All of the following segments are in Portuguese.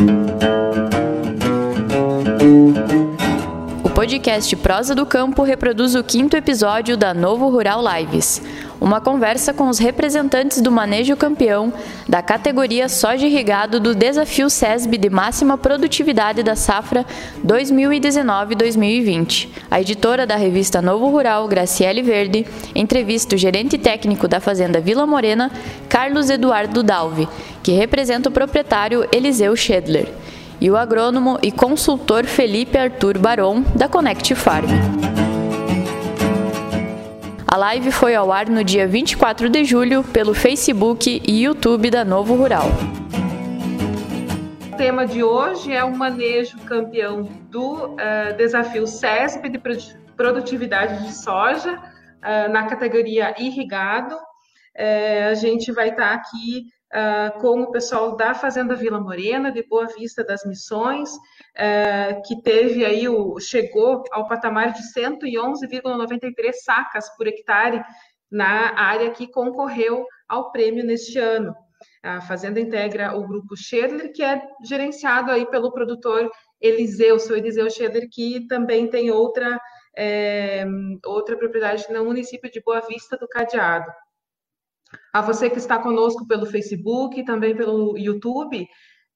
O podcast Prosa do Campo reproduz o quinto episódio da Novo Rural Lives, uma conversa com os representantes do manejo campeão da categoria soja irrigado do Desafio SESB de máxima produtividade da safra 2019-2020. A editora da revista Novo Rural, Graciele Verde, entrevista o gerente técnico da fazenda Vila Morena, Carlos Eduardo Dalvi, que representa o proprietário Eliseu Schedler, e o agrônomo e consultor Felipe Arthur Baron, da Connect Farm. A live foi ao ar no dia 24 de julho pelo Facebook e YouTube da Novo Rural. O tema de hoje é o manejo campeão do uh, desafio SESP de produtividade de soja uh, na categoria irrigado. Uh, a gente vai estar aqui uh, com o pessoal da Fazenda Vila Morena, de Boa Vista das Missões, uh, que teve aí o chegou ao patamar de 111,93 sacas por hectare na área que concorreu ao prêmio neste ano. A Fazenda integra o grupo Schedler, que é gerenciado aí pelo produtor Eliseu, seu Eliseu Schedler, que também tem outra, é, outra propriedade no município de Boa Vista do Cadeado. A você que está conosco pelo Facebook, também pelo YouTube,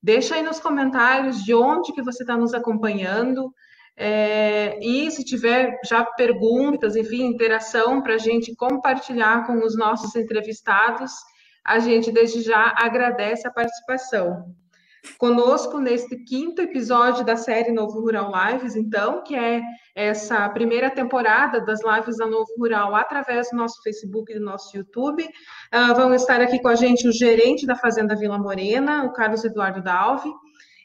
deixa aí nos comentários de onde que você está nos acompanhando. É, e se tiver já perguntas, enfim, interação para a gente compartilhar com os nossos entrevistados, a gente desde já agradece a participação. Conosco neste quinto episódio da série Novo Rural Lives, então, que é essa primeira temporada das lives da Novo Rural através do nosso Facebook e do nosso YouTube. Uh, vão estar aqui com a gente o gerente da Fazenda Vila Morena, o Carlos Eduardo Dalvi,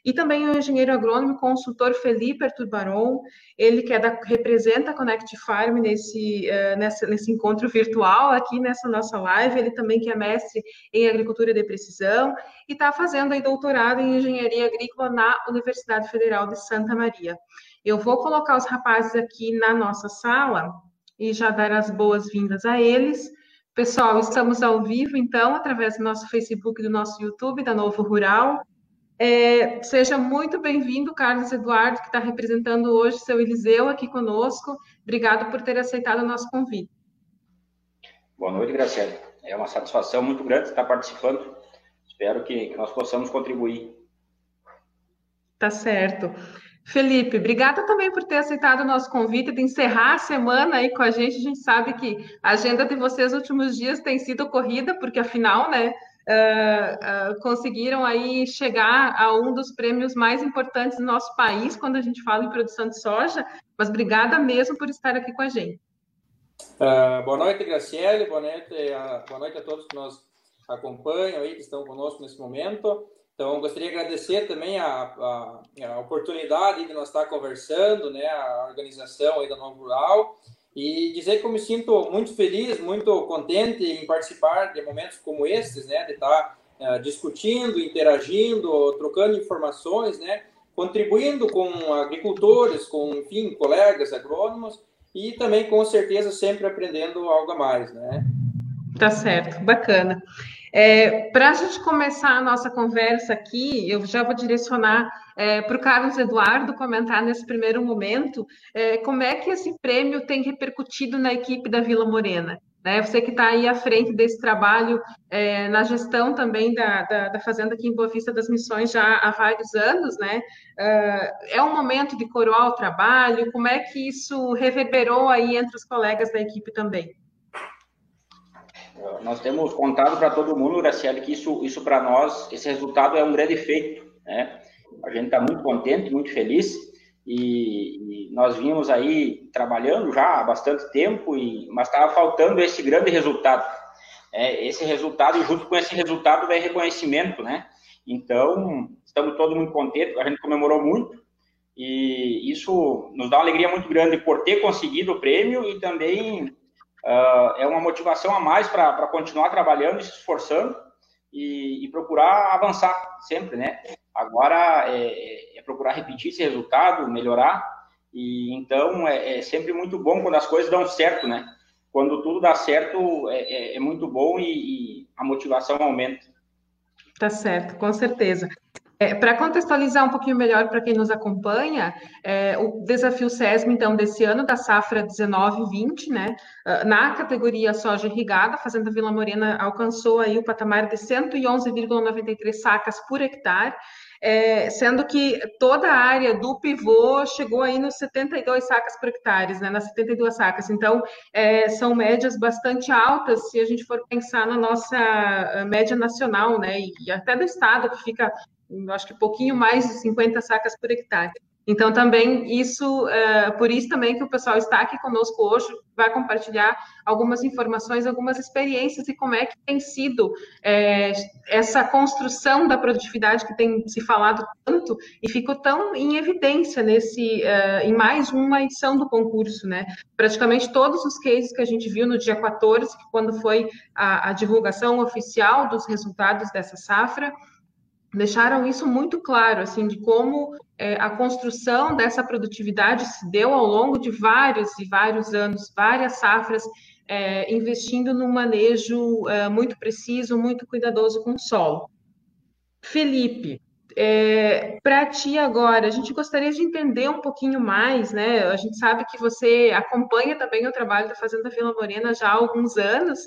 e também o engenheiro agrônomo consultor Felipe Arthur Baron, ele que é da, representa a Connect Farm nesse, uh, nesse encontro virtual aqui nessa nossa live, ele também que é mestre em agricultura de precisão e está fazendo aí doutorado em engenharia agrícola na Universidade Federal de Santa Maria. Eu vou colocar os rapazes aqui na nossa sala e já dar as boas-vindas a eles. Pessoal, estamos ao vivo, então, através do nosso Facebook do nosso YouTube, da Novo Rural. É, seja muito bem-vindo, Carlos Eduardo, que está representando hoje seu Eliseu aqui conosco. Obrigado por ter aceitado o nosso convite. Boa noite, Graciela. É uma satisfação muito grande estar participando. Espero que, que nós possamos contribuir. Tá certo. Felipe, obrigada também por ter aceitado o nosso convite de encerrar a semana aí com a gente. A gente sabe que a agenda de vocês nos últimos dias tem sido corrida, porque afinal, né, uh, uh, conseguiram aí chegar a um dos prêmios mais importantes do nosso país quando a gente fala em produção de soja. Mas obrigada mesmo por estar aqui com a gente. Uh, boa noite, Graciele. Boa noite, a, boa noite a todos que nos acompanham aí, que estão conosco nesse momento. Então, gostaria de agradecer também a, a, a, oportunidade de nós estar conversando, né, a organização aí da Novo Rural, e dizer que eu me sinto muito feliz, muito contente em participar de momentos como estes, né, de estar uh, discutindo, interagindo, trocando informações, né, contribuindo com agricultores, com, enfim, colegas agrônomos e também, com certeza, sempre aprendendo algo a mais, né. Tá certo, bacana. É, Para a gente começar a nossa conversa aqui, eu já vou direcionar é, para o Carlos Eduardo comentar nesse primeiro momento é, como é que esse prêmio tem repercutido na equipe da Vila Morena. Né? Você que está aí à frente desse trabalho é, na gestão também da, da, da, Fazenda aqui em Boa Vista das Missões já há vários anos, né? É, é um momento de coroar o trabalho, como é que isso reverberou aí entre os colegas da equipe também? Nós temos contado para todo mundo, Graciele, que isso, isso para nós, esse resultado é um grande feito, né? A gente está muito contente, muito feliz e, e, nós vimos aí trabalhando já há bastante tempo, e, mas estava faltando esse grande resultado. É, esse resultado, e junto com esse resultado vem reconhecimento, né? Então, estamos todos muito contentes, a gente comemorou muito e isso nos dá uma alegria muito grande por ter conseguido o prêmio e também uh, é uma motivação a mais para continuar trabalhando e se esforçando e, e, procurar avançar sempre, né? Agora é, é, procurar repetir esse resultado, melhorar, e então é, é, sempre muito bom quando as coisas dão certo, né? Quando tudo dá certo, é, é, é muito bom e, e a motivação aumenta. Tá certo, com certeza. É, para contextualizar um pouquinho melhor para quem nos acompanha, é, o desafio SESM, então, desse ano, da safra 19-20, né, ah, na categoria soja irrigada, a Fazenda Vila Morena alcançou aí o patamar de 111,93 sacas por hectare, é, sendo que toda a área do pivô chegou aí nos 72 sacas por hectare, né, nas 72 sacas. Então, é, são médias bastante altas se a gente for pensar na nossa ah, média nacional, né, e até do estado, que fica acho que pouquinho mais de 50 sacas por hectare. Então, também isso, é, por isso também que o pessoal está aqui conosco hoje, vai compartilhar algumas informações, algumas experiências e como é que tem sido é, essa construção da produtividade que tem se falado tanto e ficou tão em evidência nesse, é, em mais uma edição do concurso, né? Praticamente todos os cases que a gente viu no dia 14, quando foi a, a divulgação oficial dos resultados dessa safra, deixaram isso muito claro, assim, de como é, a construção dessa produtividade se deu ao longo de vários e vários anos, várias safras, é, investindo num manejo é, muito preciso, muito cuidadoso com o solo. Felipe, é, para ti agora, a gente gostaria de entender um pouquinho mais, né? A gente sabe que você acompanha também o trabalho da Fazenda Vila Morena já há alguns anos,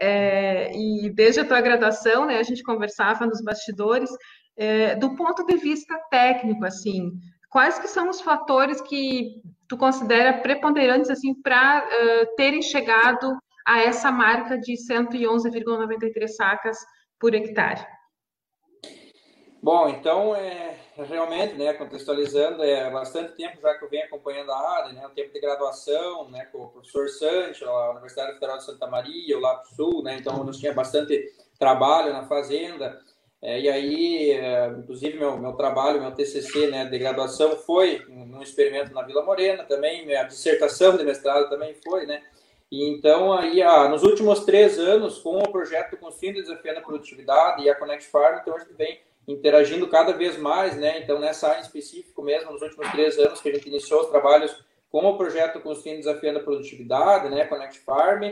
é, e desde a tua graduação, né, a gente conversava nos bastidores, é, do ponto de vista técnico, assim, quais que são os fatores que tu considera preponderantes, assim, para uh, terem chegado a essa marca de 111,93 sacas por hectare? Bom, então, é, realmente, né, contextualizando, é bastante tempo já que eu venho acompanhando a área, né, o tempo de graduação, né, com o professor Sancho, a Universidade Federal de Santa Maria, o Lato Sul, né, então nós tinha bastante trabalho na fazenda, é, e aí, é, inclusive, meu, meu trabalho, meu TCC né, de graduação foi num experimento na Vila Morena também, minha dissertação de mestrado também foi, né, e então, aí, ah, nos últimos três anos, com o projeto Construindo e Desafiando a Produtividade e a Connect Farm, então a gente vem interagindo cada vez mais, né? Então, nessa área em específico mesmo, nos últimos três anos que a gente iniciou os trabalhos com o projeto Construindo Desafiando a Produtividade, né? Connect Farm,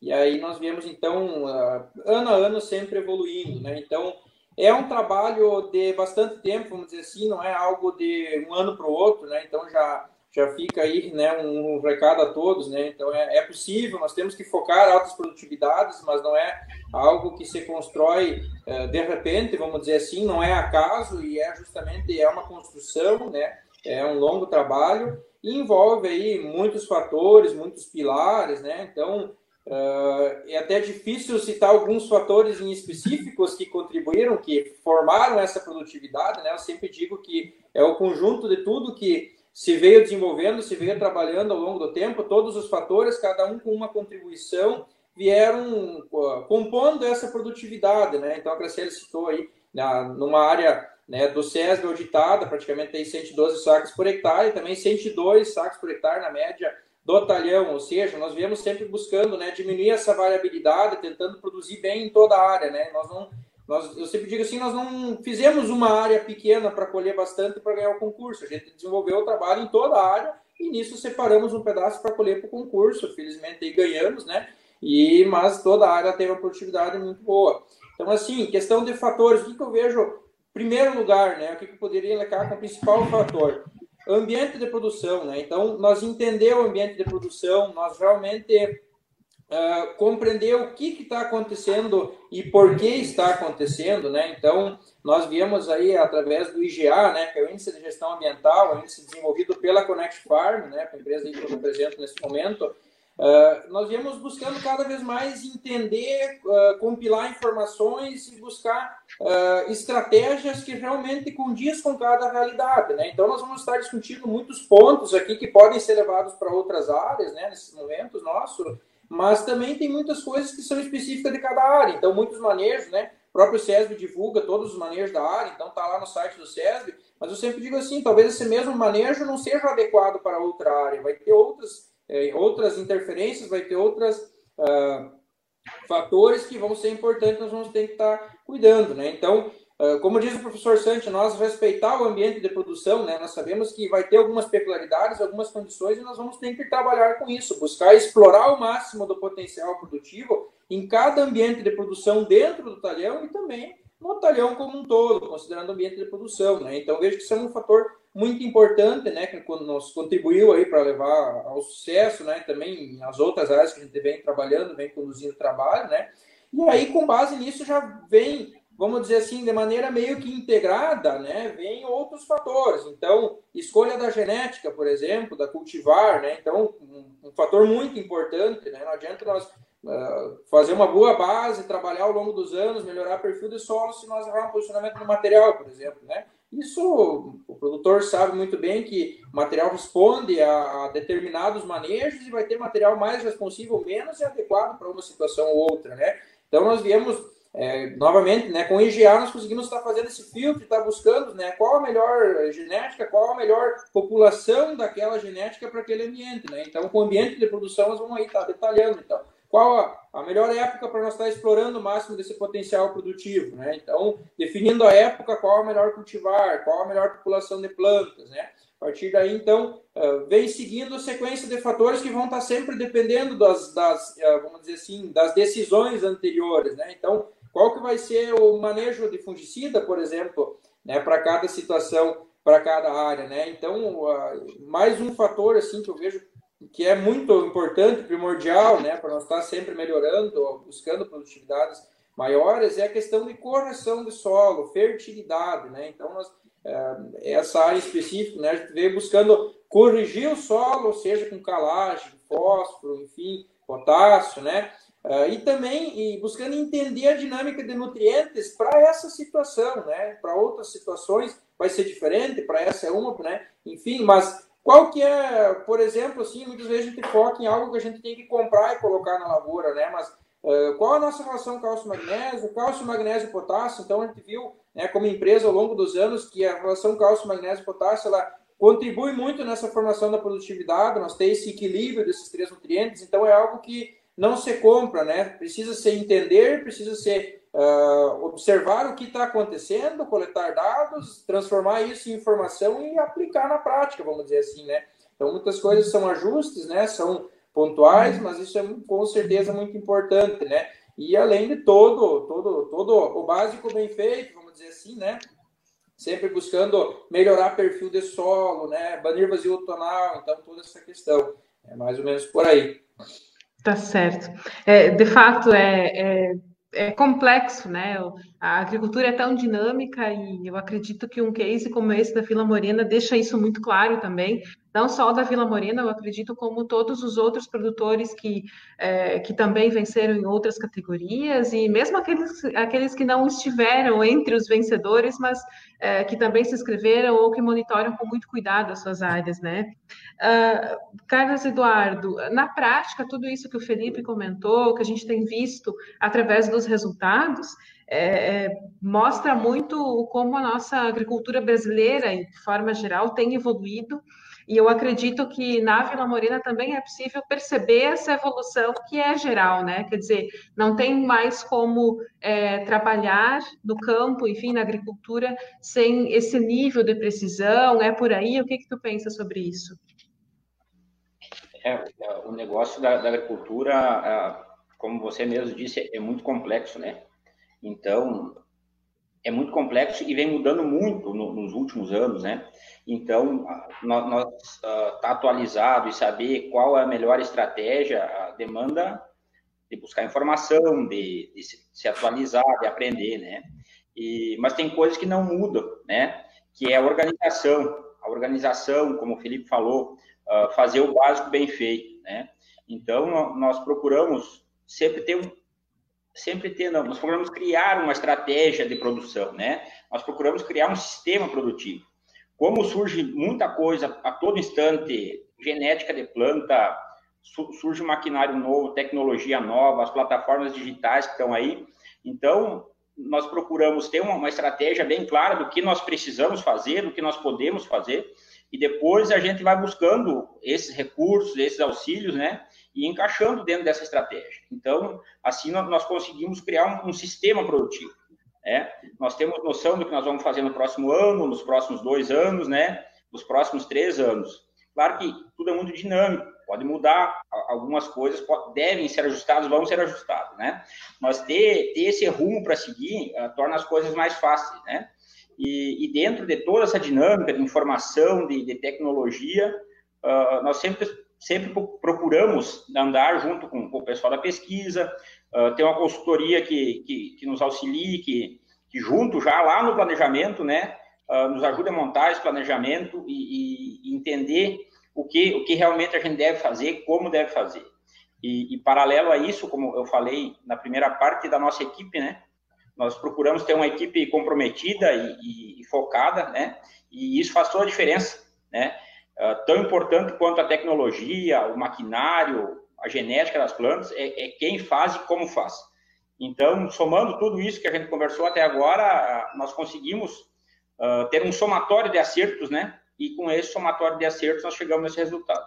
e aí nós viemos, então, uh, ano a ano sempre evoluindo, né? Então, é um trabalho de bastante tempo, vamos dizer assim, não é algo de um ano para o outro, né? Então, já já fica aí né, um, recado a todos, né? Então é, é, possível, nós temos que focar altas produtividades, mas não é algo que se constrói é, de repente, vamos dizer assim, não é acaso e é justamente é uma construção, né? É um longo trabalho e envolve aí muitos fatores, muitos pilares, né? Então uh, é até difícil citar alguns fatores em específicos que contribuíram, que formaram essa produtividade, né? Eu sempre digo que é o conjunto de tudo que se veio desenvolvendo, se veio trabalhando ao longo do tempo, todos os fatores, cada um com uma contribuição, vieram compondo essa produtividade, né? Então a Graciela citou aí, na, numa área né, do SESB auditada, praticamente tem 112 sacos por hectare, também 102 sacos por hectare na média do talhão, ou seja, nós viemos sempre buscando né, diminuir essa variabilidade, tentando produzir bem em toda a área, né? Nós não nós, eu sempre digo assim, nós não fizemos uma área pequena para colher bastante para ganhar o concurso. A gente desenvolveu o trabalho em toda a área e nisso separamos um pedaço para colher para o concurso. Felizmente aí ganhamos, né? E, mas toda a área teve uma produtividade muito boa. Então, assim, questão de fatores, o que, que eu vejo? Primeiro lugar, né? O que, que eu poderia elencar como principal fator? Ambiente de produção, né? Então, nós entender o ambiente de produção, nós realmente uh, compreender o que está acontecendo e por que está acontecendo, né? Então, nós viemos aí através do IGA, né, que é o Índice de Gestão Ambiental, um índice desenvolvido pela Connect Farm, né, a empresa que eu represento nesse momento, uh, nós viemos buscando cada vez mais entender, uh, compilar informações e buscar uh, estratégias que realmente condiz com cada realidade, né? Então, nós vamos estar discutindo muitos pontos aqui que podem ser levados para outras áreas, né, nesses momentos nossos, mas também tem muitas coisas que são específicas de cada área. Então, muitos manejos, né? O próprio SESB divulga todos os manejos da área, então tá lá no site do SESB, mas eu sempre digo assim, talvez esse mesmo manejo não seja adequado para outra área, vai ter outras, é, outras interferências, vai ter outros uh, fatores que vão ser importantes, nós vamos ter que estar tá cuidando, né? Então, como diz o professor Santos, nós respeitar o ambiente de produção, né? Nós sabemos que vai ter algumas peculiaridades, algumas condições e nós vamos ter que trabalhar com isso, buscar explorar o máximo do potencial produtivo em cada ambiente de produção dentro do talhão e também no talhão como um todo, considerando o ambiente de produção, né? Então vejo que isso é um fator muito importante, né, que nos contribuiu aí para levar ao sucesso, né, também nas outras áreas que a gente vem trabalhando, vem conduzindo trabalho, né, e aí com base nisso já vem, vamos dizer assim, de maneira meio que integrada, né, vem outros fatores, então escolha da genética, por exemplo, da cultivar, né, então um, um fator muito importante, né, não adianta nós uh, fazer uma boa base, trabalhar ao longo dos anos, melhorar perfil do solo se nós errar um posicionamento no material, por exemplo, né, isso o produtor sabe muito bem que o material responde a, a determinados manejos e vai ter material mais responsivo menos e adequado para uma situação ou outra, né? Então nós viemos é, novamente, né, com IGA nós conseguimos estar fazendo esse filtro, estar buscando, né, qual a melhor genética, qual a melhor população daquela genética para aquele ambiente, né? Então com o ambiente de produção nós vamos aí estar detalhando, então qual a, a melhor época para nós estar explorando o máximo desse potencial produtivo, né? Então, definindo a época, qual a melhor cultivar, qual a melhor população de plantas, né? A partir daí, então, uh, vem seguindo a sequência de fatores que vão estar sempre dependendo das, das uh, vamos dizer assim, das decisões anteriores, né? Então, qual que vai ser o manejo de fungicida, por exemplo, né, para cada situação, para cada área, né? Então, uh, mais um fator, assim, que eu vejo que é muito importante, primordial, né, para nós estar sempre melhorando, buscando produtividades maiores, é a questão de correção de solo, fertilidade, né? Então, nós, é, essa área específica, né, a gente veio buscando corrigir o solo, seja com calagem, fósforo, enfim, potássio, né? Uh, e também e buscando entender a dinâmica de nutrientes para essa situação, né? Para outras situações vai ser diferente, para essa é uma, né? Enfim, mas qual que é, por exemplo, assim, muitas vezes a gente foca em algo que a gente tem que comprar e colocar na lavoura, né? Mas uh, qual a nossa relação cálcio-magnésio, cálcio-magnésio-potássio? Então, a gente viu, né, como empresa, ao longo dos anos, que a relação cálcio-magnésio-potássio, ela contribui muito nessa formação da produtividade, nós temos esse equilíbrio desses três nutrientes, então é algo que não se compra, né? Precisa se entender, precisa ser uh, observar o que está acontecendo, coletar dados, transformar isso em informação e aplicar na prática, vamos dizer assim, né? Então, muitas coisas são ajustes, né? São pontuais, uhum. mas isso é com certeza muito importante, né? E além de todo, todo, todo o básico bem feito, vamos dizer assim, né? Sempre buscando melhorar perfil de solo, né? Banir vazio tonal, então toda essa questão. É mais ou menos por aí. Tá certo. É, de fato, é, é é complexo, né? A agricultura é tão dinâmica e eu acredito que um case como esse da Vila Morena deixa isso muito claro também. Não só da Vila Morena, eu acredito como todos os outros produtores que, é, que também venceram em outras categorias e mesmo aqueles, aqueles que não estiveram entre os vencedores, mas é, que também se inscreveram ou que monitoram com muito cuidado as suas áreas, né? Uh, Carlos Eduardo, na prática, tudo isso que o Felipe comentou, que a gente tem visto através dos resultados, é, é mostra muito como a nossa agricultura brasileira, de forma geral, tem evoluído e eu acredito que na Vila Morena também é possível perceber essa evolução que é geral, né? Quer dizer, não tem mais como é, trabalhar no campo, enfim, na agricultura, sem esse nível de precisão. É por aí? O que, que tu pensa sobre isso? É, o negócio da, da agricultura, como você mesmo disse, é muito complexo, né? Então, é muito complexo e vem mudando muito no, nos últimos anos, né? Então, nós, uh, tá atualizado e saber qual é a melhor estratégia, a demanda de buscar informação, de, de se, atualizar, de aprender, né? E, mas tem coisas que não mudam, né? Que é a organização, a organização, como o Felipe falou, uh, fazer o básico bem feito, né? Então, nós procuramos sempre ter um, sempre ter, não, nós procuramos criar uma estratégia de produção, né? Nós procuramos criar um sistema produtivo. Como surge muita coisa a todo instante, genética de planta, surge maquinário novo, tecnologia nova, as plataformas digitais que estão aí. Então, nós procuramos ter uma estratégia bem clara do que nós precisamos fazer, do que nós podemos fazer, e depois a gente vai buscando esses recursos, esses auxílios, né? E encaixando dentro dessa estratégia. Então, assim nós conseguimos criar um, um sistema produtivo. Né? Nós temos noção do que nós vamos fazer no próximo ano, nos próximos dois anos, né? nos próximos três anos. Claro que tudo é muito dinâmico. Pode mudar algumas coisas, pode, devem ser ajustadas, vão ser ajustadas, né? Mas ter, ter esse rumo para seguir uh, torna as coisas mais fáceis, né? E, e, dentro de toda essa dinâmica de informação, de, de tecnologia, uh, nós sempre, sempre procuramos andar junto com, o pessoal da pesquisa, uh, uma consultoria que, que, que nos auxilie, que, que junto já lá no planejamento, né, uh, nos ajude a montar esse planejamento e, e, entender o que, o que realmente a gente deve fazer, como deve fazer. E, e, paralelo a isso, como eu falei na primeira parte da nossa equipe, né, nós procuramos ter uma equipe comprometida e, e focada, né, e isso faz toda a diferença, né, uh, tão importante quanto a tecnologia, o maquinário, a genética das plantas, é, é quem faz e como faz. Então, somando tudo isso que a gente conversou até agora, nós conseguimos uh, ter um somatório de acertos, né? E com esse somatório de acertos nós chegamos nesse resultado.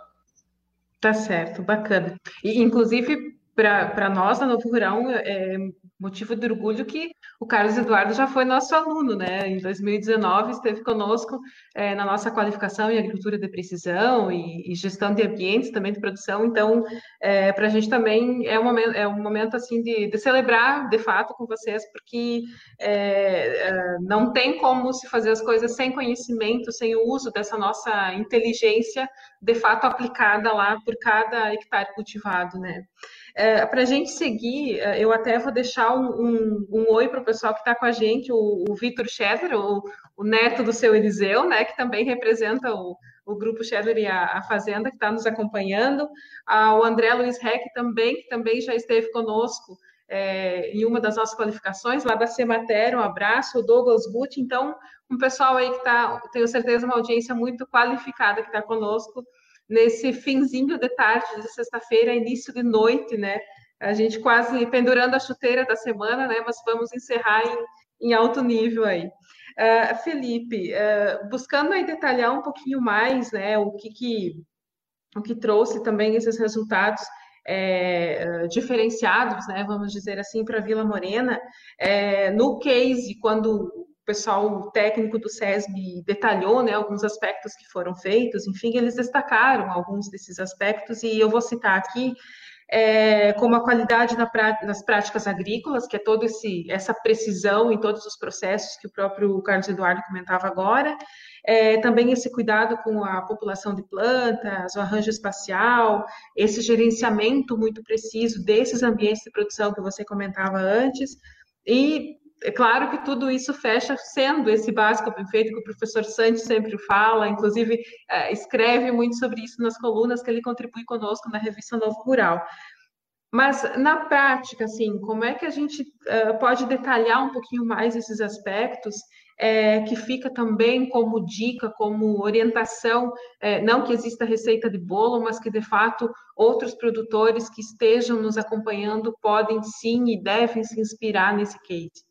Tá certo, bacana. E, inclusive, para nós, na Novo Rural, é motivo de orgulho que o Carlos Eduardo já foi nosso aluno, né? Em 2019 esteve conosco é, na nossa qualificação em agricultura de precisão e, e gestão de ambientes também de produção. Então, é, para a gente também é um momento, é um momento assim de, de celebrar de fato com vocês, porque é, é não tem como se fazer as coisas sem conhecimento, sem o uso dessa nossa inteligência de fato aplicada lá por cada hectare cultivado, né? É, para a gente seguir, é, eu até vou deixar um, um, um oi para o pessoal que está com a gente, o, o Vitor Schedler, o, o, neto do seu Eliseu, né, que também representa o, o grupo Schedler e a, a Fazenda, que está nos acompanhando, ah, o André Luiz Reck também, que também já esteve conosco é, em uma das nossas qualificações, lá da Sematéria, um abraço, o Douglas Gutt, então, um pessoal aí que está, tenho certeza, uma audiência muito qualificada que está conosco, nesse finzinho de tarde de sexta-feira, início de noite, né? A gente quase pendurando a chuteira da semana, né? Mas vamos encerrar em, em alto nível aí. Uh, Felipe, uh, buscando aí detalhar um pouquinho mais, né? O que, que o que trouxe também esses resultados é, diferenciados, né, vamos dizer assim, para Vila Morena. É, no case, quando pessoal técnico do SESB detalhou né, alguns aspectos que foram feitos, enfim, eles destacaram alguns desses aspectos, e eu vou citar aqui é, como a qualidade na nas práticas agrícolas, que é toda essa precisão em todos os processos que o próprio Carlos Eduardo comentava agora, é, também esse cuidado com a população de plantas, o arranjo espacial, esse gerenciamento muito preciso desses ambientes de produção que você comentava antes, e é claro que tudo isso fecha sendo esse básico bem feito que o professor Santos sempre fala, inclusive é, escreve muito sobre isso nas colunas que ele contribui conosco na revista Novo Rural. Mas na prática, assim, como é que a gente uh, pode detalhar um pouquinho mais esses aspectos é, que fica também como dica, como orientação, é, não que exista receita de bolo, mas que de fato outros produtores que estejam nos acompanhando podem sim e devem se inspirar nesse case?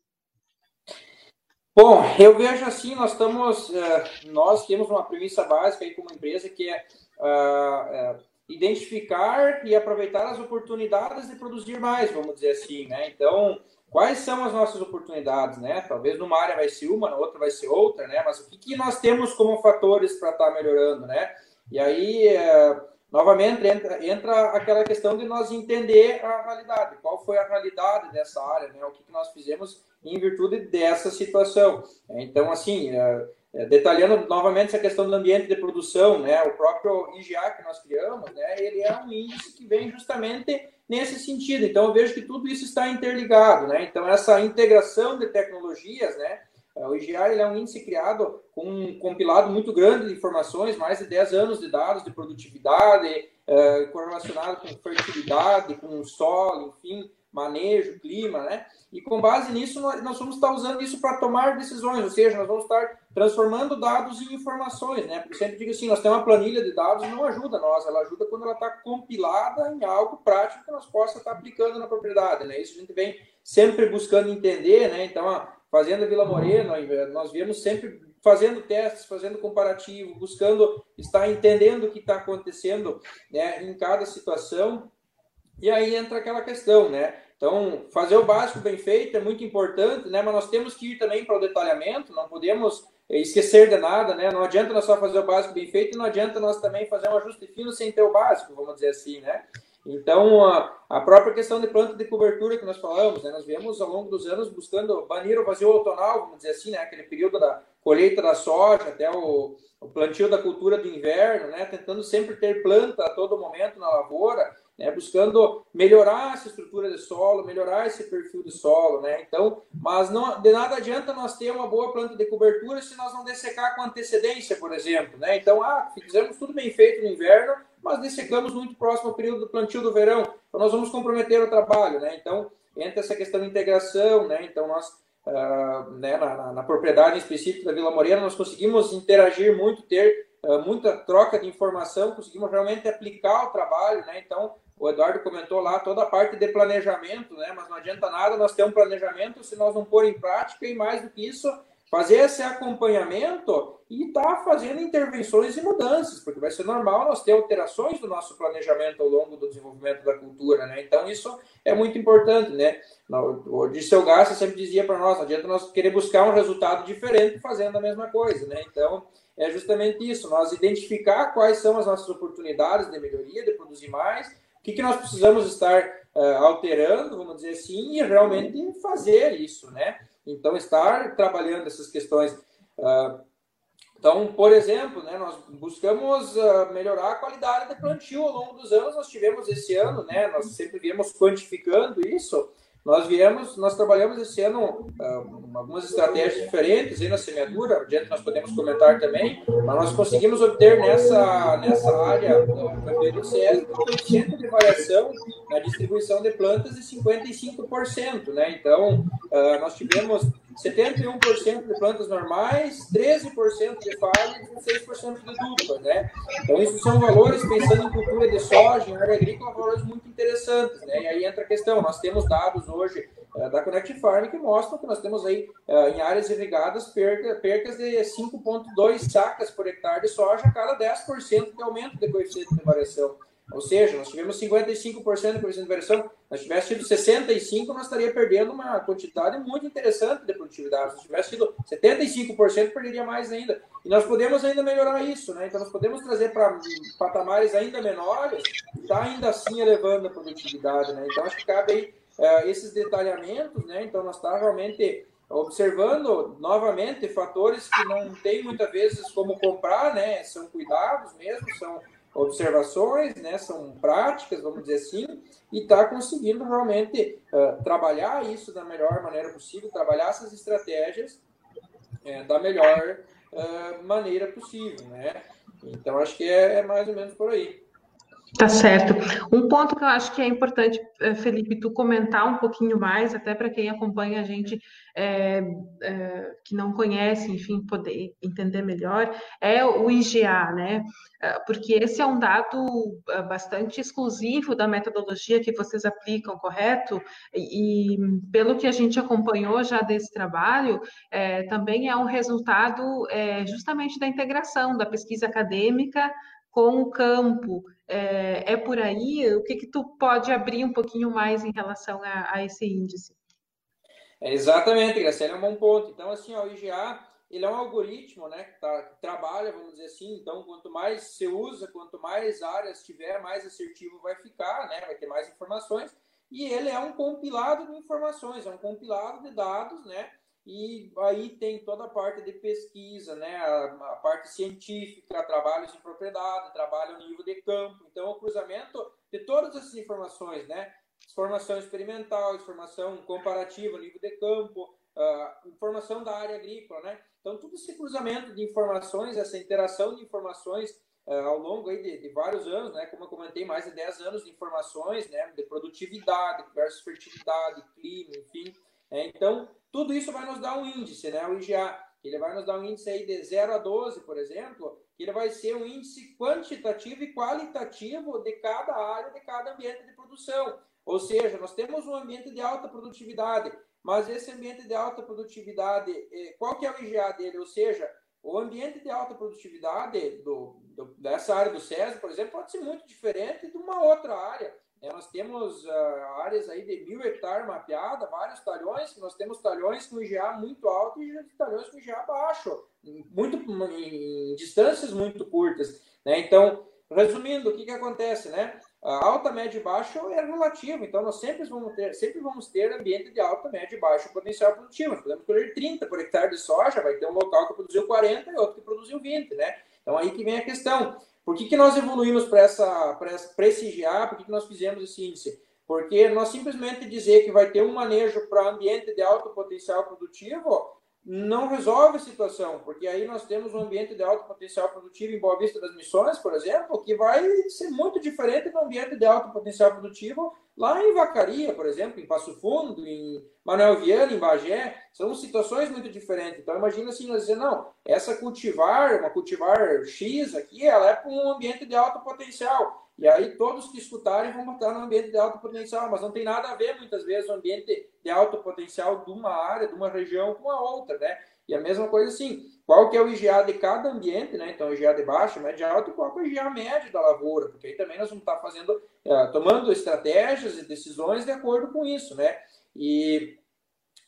Bom, eu vejo assim, nós estamos, eh, nós temos uma premissa básica aí como empresa que é uh, uh, identificar e aproveitar as oportunidades de produzir mais, vamos dizer assim, né? Então, quais são as nossas oportunidades, né? Talvez numa área vai ser uma, na outra vai ser outra, né? Mas o que, nós temos como fatores para estar tá melhorando, né? E aí, uh, novamente, entra, entra aquela questão de nós entender a realidade, qual foi a realidade dessa área, né? O que, que nós fizemos em virtude dessa situação. Então, assim, é, é, detalhando novamente essa questão do ambiente de produção, né, o próprio IGA que nós criamos, né, ele é um índice que vem justamente nesse sentido. Então, eu vejo que tudo isso está interligado, né? Então, essa integração de tecnologias, né, o IGA ele é um índice criado com um compilado muito grande de informações, mais de 10 anos de dados de produtividade, é, correlacionado com fertilidade, com solo, enfim, manejo, clima, né? E com base nisso, nós vamos estar usando isso para tomar decisões, ou seja, nós vamos estar transformando dados em informações, né? Porque sempre digo assim, nós temos uma planilha de dados, não ajuda nós, ela ajuda quando ela está compilada em algo prático que nós possa estar aplicando na propriedade, né? Isso a gente vem sempre buscando entender, né? Então, a Fazenda Vila Morena, nós viemos sempre fazendo testes, fazendo comparativo, buscando estar entendendo o que está acontecendo né, em cada situação. E aí entra aquela questão, né? Então, fazer o básico bem feito é muito importante, né? Mas nós temos que ir também para o detalhamento, não podemos esquecer de nada, né? Não adianta nós só fazer o básico bem feito, não adianta nós também fazer um ajuste fino sem ter o básico, vamos dizer assim, né? Então, a, a própria questão de planta de cobertura que nós falamos, né? Nós viemos ao longo dos anos buscando banir o vazio outonal, vamos dizer assim, né? Aquele período da colheita da soja até o, o plantio da cultura do inverno, né? Tentando sempre ter planta a todo momento na lavoura, né, buscando melhorar essa estrutura de solo, melhorar esse perfil de solo, né? Então, mas não de nada adianta nós ter uma boa planta de cobertura se nós não dessecar com antecedência, por exemplo, né? Então, ah, fizemos tudo bem feito no inverno, mas dessecamos muito próximo ao período do plantio do verão, então nós vamos comprometer o trabalho, né? Então, entra essa questão de integração, né? Então, nós uh, né, na, na, na, propriedade específica da Vila Morena, nós conseguimos interagir muito, ter uh, muita troca de informação, conseguimos realmente aplicar o trabalho, né? Então, o Eduardo comentou lá toda a parte de planejamento, né? Mas não adianta nada nós ter um planejamento se nós não pôr em prática e mais do que isso, fazer esse acompanhamento e estar tá fazendo intervenções e mudanças, porque vai ser normal nós ter alterações do nosso planejamento ao longo do desenvolvimento da cultura, né? Então isso é muito importante, né? O Dirceu Gassa sempre dizia para nós, não adianta nós querer buscar um resultado diferente fazendo a mesma coisa, né? Então é justamente isso, nós identificar quais são as nossas oportunidades de melhoria, de produzir mais o que, que nós precisamos estar uh, alterando, vamos dizer assim, e realmente fazer isso, né? Então, estar trabalhando essas questões. Uh, então, por exemplo, né, nós buscamos uh, melhorar a qualidade de plantio ao longo dos anos. Nós tivemos esse ano, né, nós sempre viemos quantificando isso, nós viemos, nós trabalhamos esse ano uh, algumas estratégias diferentes aí na semeadura, adiante nós podemos comentar também, mas nós conseguimos obter nessa, nessa área do campeão do CS um coeficiente de variação na distribuição de plantas de 55%, né? Então, uh, nós tivemos 71% de plantas normais, 13% de falha e 16% de dupla, né? Então, isso são valores, pensando em cultura de soja, em área agrícola, valores muito interessantes, né? E aí entra a questão, nós temos dados hoje uh, da Connect Farm que mostram que nós temos aí, uh, em áreas irrigadas, perca, percas de 5,2 sacas por hectare de soja a cada 10% de aumento de coeficiente de variação. Ou seja, nós tivemos 55% de variação. Se tivesse tido 65%, nós estaria perdendo uma quantidade muito interessante de produtividade. Se tivesse tido 75%, perderia mais ainda. E nós podemos ainda melhorar isso, né? Então, nós podemos trazer para patamares ainda menores e tá ainda assim elevando a produtividade, né? Então, acho que cabe aí uh, esses detalhamentos, né? Então, nós estamos tá realmente observando novamente fatores que não tem muitas vezes como comprar, né? São cuidados mesmo, são observações, né, são práticas, vamos dizer assim, e está conseguindo realmente uh, trabalhar isso da melhor maneira possível, trabalhar essas estratégias é, da melhor uh, maneira possível, né? Então, acho que é, é mais ou menos por aí. Tá certo. Um ponto que eu acho que é importante, eh, Felipe, tu comentar um pouquinho mais, até para quem acompanha a gente é, é, que não conhece, enfim, poder entender melhor, é o IGA, né? Porque esse é um dado bastante exclusivo da metodologia que vocês aplicam, correto? E, pelo que a gente acompanhou já desse trabalho, é, também é um resultado justamente da integração da pesquisa acadêmica com o campo. É, é por aí? O que, que tu pode abrir um pouquinho mais em relação a, a esse índice? É exatamente, Graciela, é um bom ponto. Então, assim, o IGA ele é um algoritmo né, que, tá, que, trabalha, vamos dizer assim, então quanto mais você usa, quanto mais áreas tiver, mais assertivo vai ficar, né, vai ter mais informações, e ele é um compilado de informações, é um compilado de dados, né, e aí tem toda a parte de pesquisa, né? a, a parte científica, trabalhos em propriedade, trabalho no nível de campo. Então, o cruzamento de todas essas informações, né? Formação experimental, informação comparativa nível de campo, uh, informação da área agrícola, né? Então, todo esse cruzamento de informações, essa interação de informações uh, ao longo aí de, de, vários anos, né? Como eu comentei, mais de 10 anos de informações, né? De produtividade versus fertilidade, clima, enfim. É, então, tudo isso vai nos dar um índice, né? O IGA, ele vai nos dar um índice aí de 0 a 12, por exemplo, que ele vai ser um índice quantitativo e qualitativo de cada área, de cada ambiente de produção. Ou seja, nós temos um ambiente de alta produtividade, mas esse ambiente de alta produtividade, é, qual que é o IGA dele? Ou seja, o ambiente de alta produtividade do, do, dessa área do SESI, por exemplo, pode ser muito diferente de uma outra área né, nós temos uh, áreas aí de mil hectares mapeadas, vários talhões, nós temos talhões com IGA muito alto e talhões com IGA baixo, muito, em, em distâncias muito curtas. Né? Então, resumindo, o que, que acontece? Né? A alta, média e baixo é relativo, então nós sempre vamos ter, sempre vamos ter ambiente de alta, média e baixo potencial produtivo. Nós podemos colher 30 por hectare de soja, vai ter um local que produziu 40 e outro que produziu 20, né? Então aí que vem a questão. Por que, que nnós evoluímos para essa, para esse GA? Por que, que nós fizemos esse índice? Porque nós simplesmente dizer que vai ter um manejo para ambiente de alto potencial produtivo não resolve a situação, porque aí nós temos um ambiente de alto potencial produtivo em Boa Vista das Missões, por exemplo, que vai ser muito diferente do ambiente de alto potencial produtivo lá em Vacaria, por exemplo, em Passo Fundo, em Manuel Viana, em Bagé, são situações muito diferentes. Então imagina assim, nós dizer, não, essa cultivar, uma cultivar X aqui, ela é para um ambiente de alto potencial. E aí todos que escutarem vão botar no ambiente de alto potencial, mas não tem nada a ver muitas vezes o ambiente de alto potencial de uma área, de uma região com a outra, né? E a mesma coisa assim, qual que é o IGA de cada ambiente, né? Então, IGA de baixo, médio alto, e qual que é o IGA médio da lavoura, porque aí também nós vamos estar fazendo, é, tomando estratégias e decisões de acordo com isso, né? E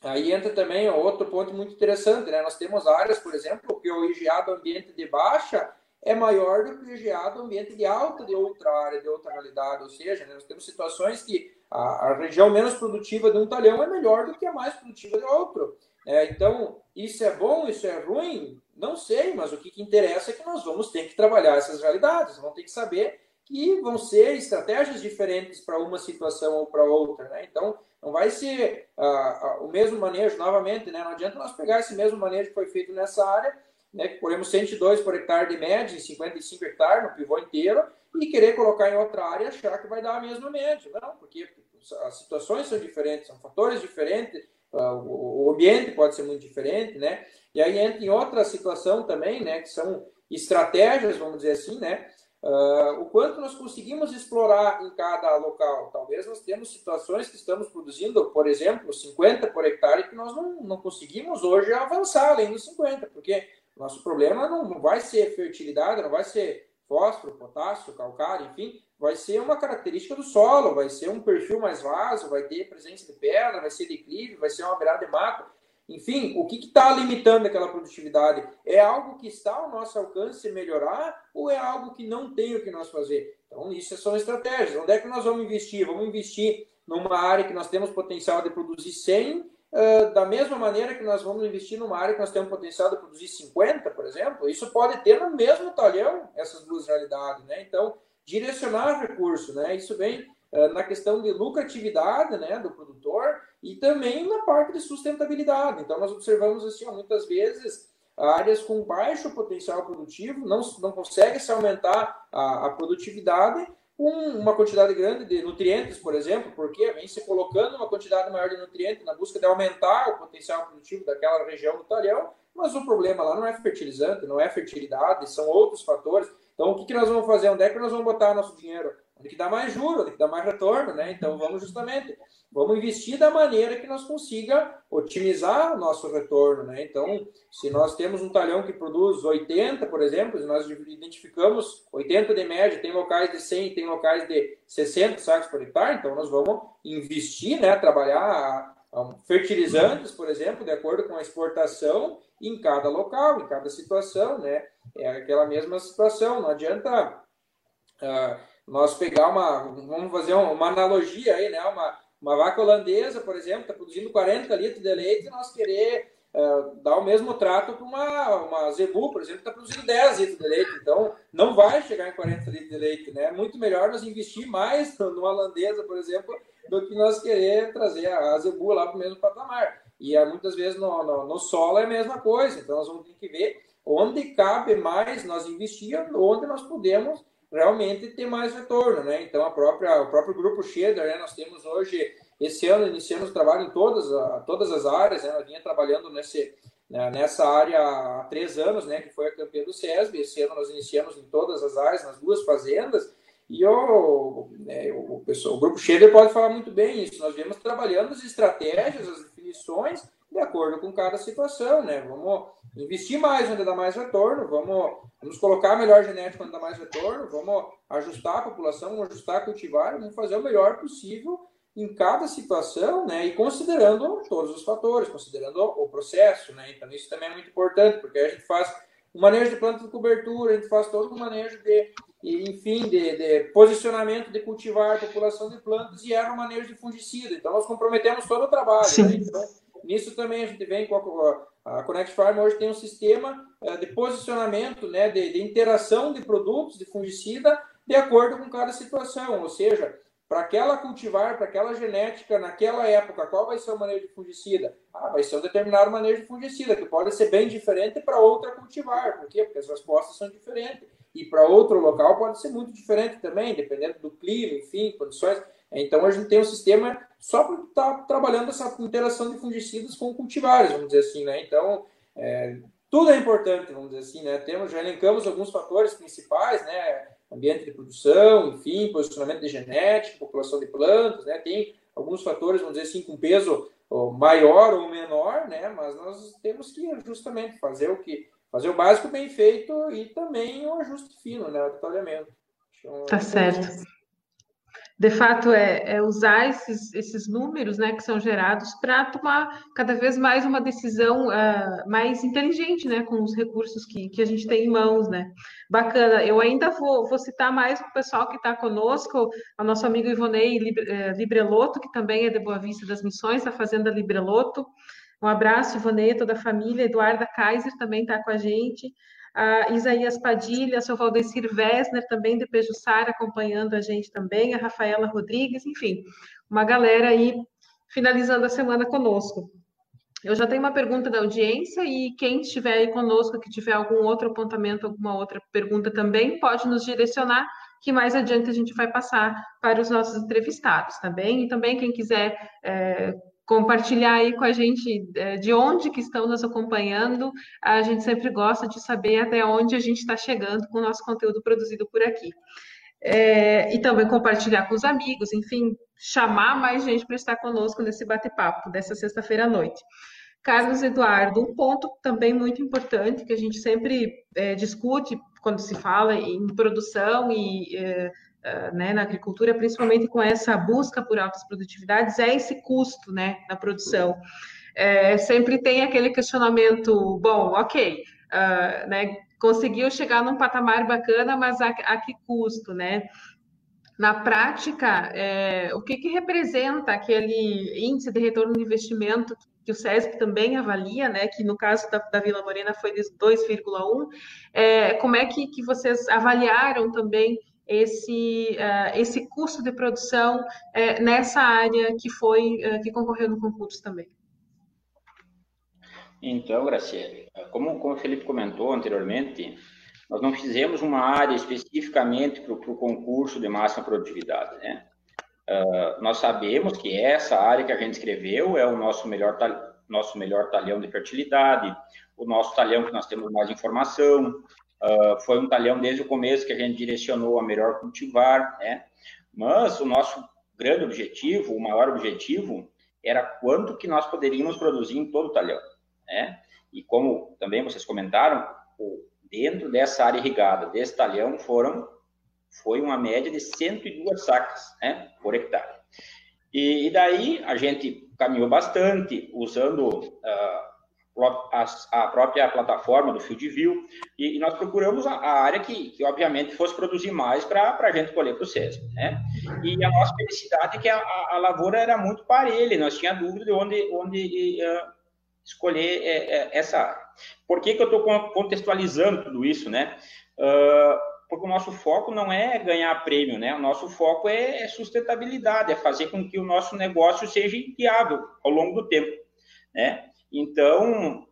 aí entra também outro ponto muito interessante, né? Nós temos áreas, por exemplo, que o IGA do ambiente de baixa é maior do que o IGA do ambiente de alta de outra área, de outra realidade. Ou seja, né, nós temos situações que a, a, região menos produtiva de um talhão é melhor do que a mais produtiva de outro. É, então, isso é bom, isso é ruim? Não sei, mas o que, que interessa é que nós vamos ter que trabalhar essas realidades, vamos ter que saber que vão ser estratégias diferentes para uma situação ou para outra. Né? Então, não vai ser uh, uh, o mesmo manejo, novamente, né? não adianta nós pegar esse mesmo manejo que foi feito nessa área né, que colhemos 102 por hectare de média em 55 hectares no pivô inteiro e querer colocar em outra área e achar que vai dar a mesma média. Não, porque as situações são diferentes, são fatores diferentes, o ambiente pode ser muito diferente, né? E aí entra em outra situação também, né, que são estratégias, vamos dizer assim, né? Uh, o quanto nós conseguimos explorar em cada local. Talvez nós temos situações que estamos produzindo, por exemplo, 50 por hectare, que nós não, não conseguimos hoje avançar além dos 50, porque nosso problema não vai ser fertilidade, não vai ser fósforo, potássio, calcário, enfim, vai ser uma característica do solo, vai ser um perfil mais vaso, vai ter presença de pedra, vai ser declive, vai ser uma beirada de mato. Enfim, o que está limitando aquela produtividade? É algo que está ao nosso alcance melhorar ou é algo que não tem o que nós fazer? Então, isso são estratégias. Onde é que nós vamos investir? Vamos investir numa área que nós temos potencial de produzir 100 Uh, da mesma maneira que nós vamos investir numa área que nós temos potencial de produzir 50, por exemplo, isso pode ter no mesmo talhão essas duas realidades, né? Então, direcionar recurso, né? Isso vem uh, na questão de lucratividade, né, do produtor e também na parte de sustentabilidade. Então, nós observamos assim, ó, muitas vezes áreas com baixo potencial produtivo não não consegue se aumentar a, a produtividade com uma quantidade grande de nutrientes, por exemplo, porque vem se colocando uma quantidade maior de nutrientes na busca de aumentar o potencial produtivo daquela região do talhão, mas o problema lá não é fertilizante, não é fertilidade, são outros fatores. Então, o que, que nós vamos fazer? Onde é que nós vamos botar nosso dinheiro? Onde que dá mais juros, onde que dá mais retorno, né? Então, vamos justamente vamos investir da maneira que nós consiga otimizar o nosso retorno, né? Então, se nós temos um talhão que produz 80, por exemplo, se nós identificamos 80 de média, tem locais de 100, tem locais de 60 sacos por hectare, então nós vamos investir, né, trabalhar fertilizantes, por exemplo, de acordo com a exportação em cada local, em cada situação, né? É aquela mesma situação, não adianta uh, nós pegar uma, vamos fazer uma analogia aí, né? Uma, uma vaca holandesa, por exemplo, está produzindo 40 litros de leite e nós querer uh, dar o mesmo trato para uma, uma zebu, por exemplo, que está produzindo 10 litros de leite. Então, não vai chegar em 40 litros de leite, né? É muito melhor nós investir mais numa holandesa, por exemplo, do que nós querer trazer a zebu lá para o mesmo patamar. E uh, muitas vezes no, no, no, solo é a mesma coisa. Então, nós vamos ter que ver onde cabe mais nós investir, onde nós podemos realmente ter mais retorno, né? Então a própria o próprio grupo Shader, né? Nós temos hoje esse ano iniciamos trabalho em todas todas as áreas, né? Nós vinha trabalhando nesse né, nessa área há três anos, né? Que foi a campeã do SESB. Esse ano nós iniciamos em todas as áreas, nas duas fazendas. E o, né, o, pessoal, o grupo Shader pode falar muito bem isso. Nós viemos trabalhando as estratégias, as definições de acordo com cada situação, né? Vamos investir mais onde dá mais retorno, vamos, vamos colocar melhor genética onde dá mais retorno, vamos ajustar a população, vamos ajustar cultivar, vamos fazer o melhor possível em cada situação, né? E considerando todos os fatores, considerando o processo, né? Então isso também é muito importante, porque a gente faz o manejo de planta de cobertura, a gente faz todo o manejo de, enfim, de, de posicionamento de cultivar, população de plantas e erra o manejo de fungicida. Então nós comprometemos todo o trabalho. Né? Então, nisso também a gente vem com a, a Connect Farm hoje tem um sistema uh, de posicionamento, né, de, de interação de produtos de fungicida de acordo com cada situação, ou seja, para aquela cultivar, para aquela genética, naquela época, qual vai ser o manejo de fungicida? Ah, vai ser um determinado manejo de fungicida, que pode ser bem diferente para outra cultivar. Por quê? Porque as respostas são diferentes. E para outro local pode ser muito diferente também, dependendo do clima, enfim, condições. Então a gente tem um sistema só para estar tá trabalhando essa interação de fungicidas com cultivares, vamos dizer assim, né? Então, é, tudo é importante, vamos dizer assim, né? Temos, já elencamos alguns fatores principais, né? Ambiente de produção, enfim, posicionamento de genética, população de plantas, né? Tem alguns fatores, vamos dizer assim, com peso maior ou menor, né? Mas nós temos que justamente fazer o que fazer o básico bem feito e também o ajuste fino, né? O detalhamento. Então, tá certo de fato, é, é usar esses, esses números né, que são gerados para tomar cada vez mais uma decisão uh, mais inteligente né, com os recursos que, que a gente tem em mãos. Né? Bacana. Eu ainda vou, vou citar mais o pessoal que está conosco, o nosso amigo Ivonei eh, Libreloto, que também é de Boa Vista das Missões, da Fazenda Libreloto. Um abraço, Ivonei, toda a família. Eduarda Kaiser também está com a gente a Isaías Padilha, seu Valdecir Wessner, também de Pejuçara, acompanhando a gente também, a Rafaela Rodrigues, enfim, uma galera aí finalizando a semana conosco. Eu já tenho uma pergunta da audiência e quem estiver aí conosco, que tiver algum outro apontamento, alguma outra pergunta também, pode nos direcionar, que mais adiante a gente vai passar para os nossos entrevistados, tá bem? E também quem quiser é, compartilhar aí com a gente é, de onde que estão nos acompanhando. A gente sempre gosta de saber até onde a gente está chegando com o nosso conteúdo produzido por aqui. É, e também compartilhar com os amigos, enfim, chamar mais gente para estar conosco nesse bate-papo dessa sexta-feira à noite. Carlos Eduardo, um ponto também muito importante que a gente sempre é, discute quando se fala em produção e é, ah, né, na agricultura, principalmente com essa busca por altas produtividades, é esse custo né, na produção. É, sempre tem aquele questionamento, bom, ok, uh, né, conseguiu chegar num patamar bacana, mas a, a que custo, né? Na prática, é, o que, que representa aquele índice de retorno de investimento que o SESP também avalia, né, que no caso da, da Vila Morena foi de 2,1, é, como é que, que vocês avaliaram também esse, uh, esse custo de produção uh, nessa área que foi uh, que concorreu no concurso também. Então, Graciele, como, como o Felipe comentou anteriormente, nós não fizemos uma área especificamente para o concurso de máxima produtividade, né? Nós sabemos que essa área que a gente escreveu é o nosso melhor, nosso melhor talhão de fertilidade, o nosso talhão que nós temos mais informação, Uh, foi um talhão desde o começo que a gente direcionou a melhor cultivar, né? Mas o nosso grande objetivo, o maior objetivo, era quanto que nós poderíamos produzir em todo o talhão, né? E como também vocês comentaram, dentro dessa área irrigada, desse talhão, foram foi uma média de 102 sacas, né, por hectare. E, e daí a gente caminhou bastante, usando uh, a, própria plataforma do Field View, e, nós procuramos a, área que, que, obviamente, fosse produzir mais para a gente colher para o CESP. Né? E a nossa felicidade é que a, a, lavoura era muito parelha, nós tínhamos dúvida de onde, onde uh, escolher uh, essa área. Por que, que eu estou contextualizando tudo isso? Né? Uh, porque o nosso foco não é ganhar prêmio, né? O nosso foco é, é sustentabilidade, é fazer com que o nosso negócio seja viável ao longo do tempo, né? Então,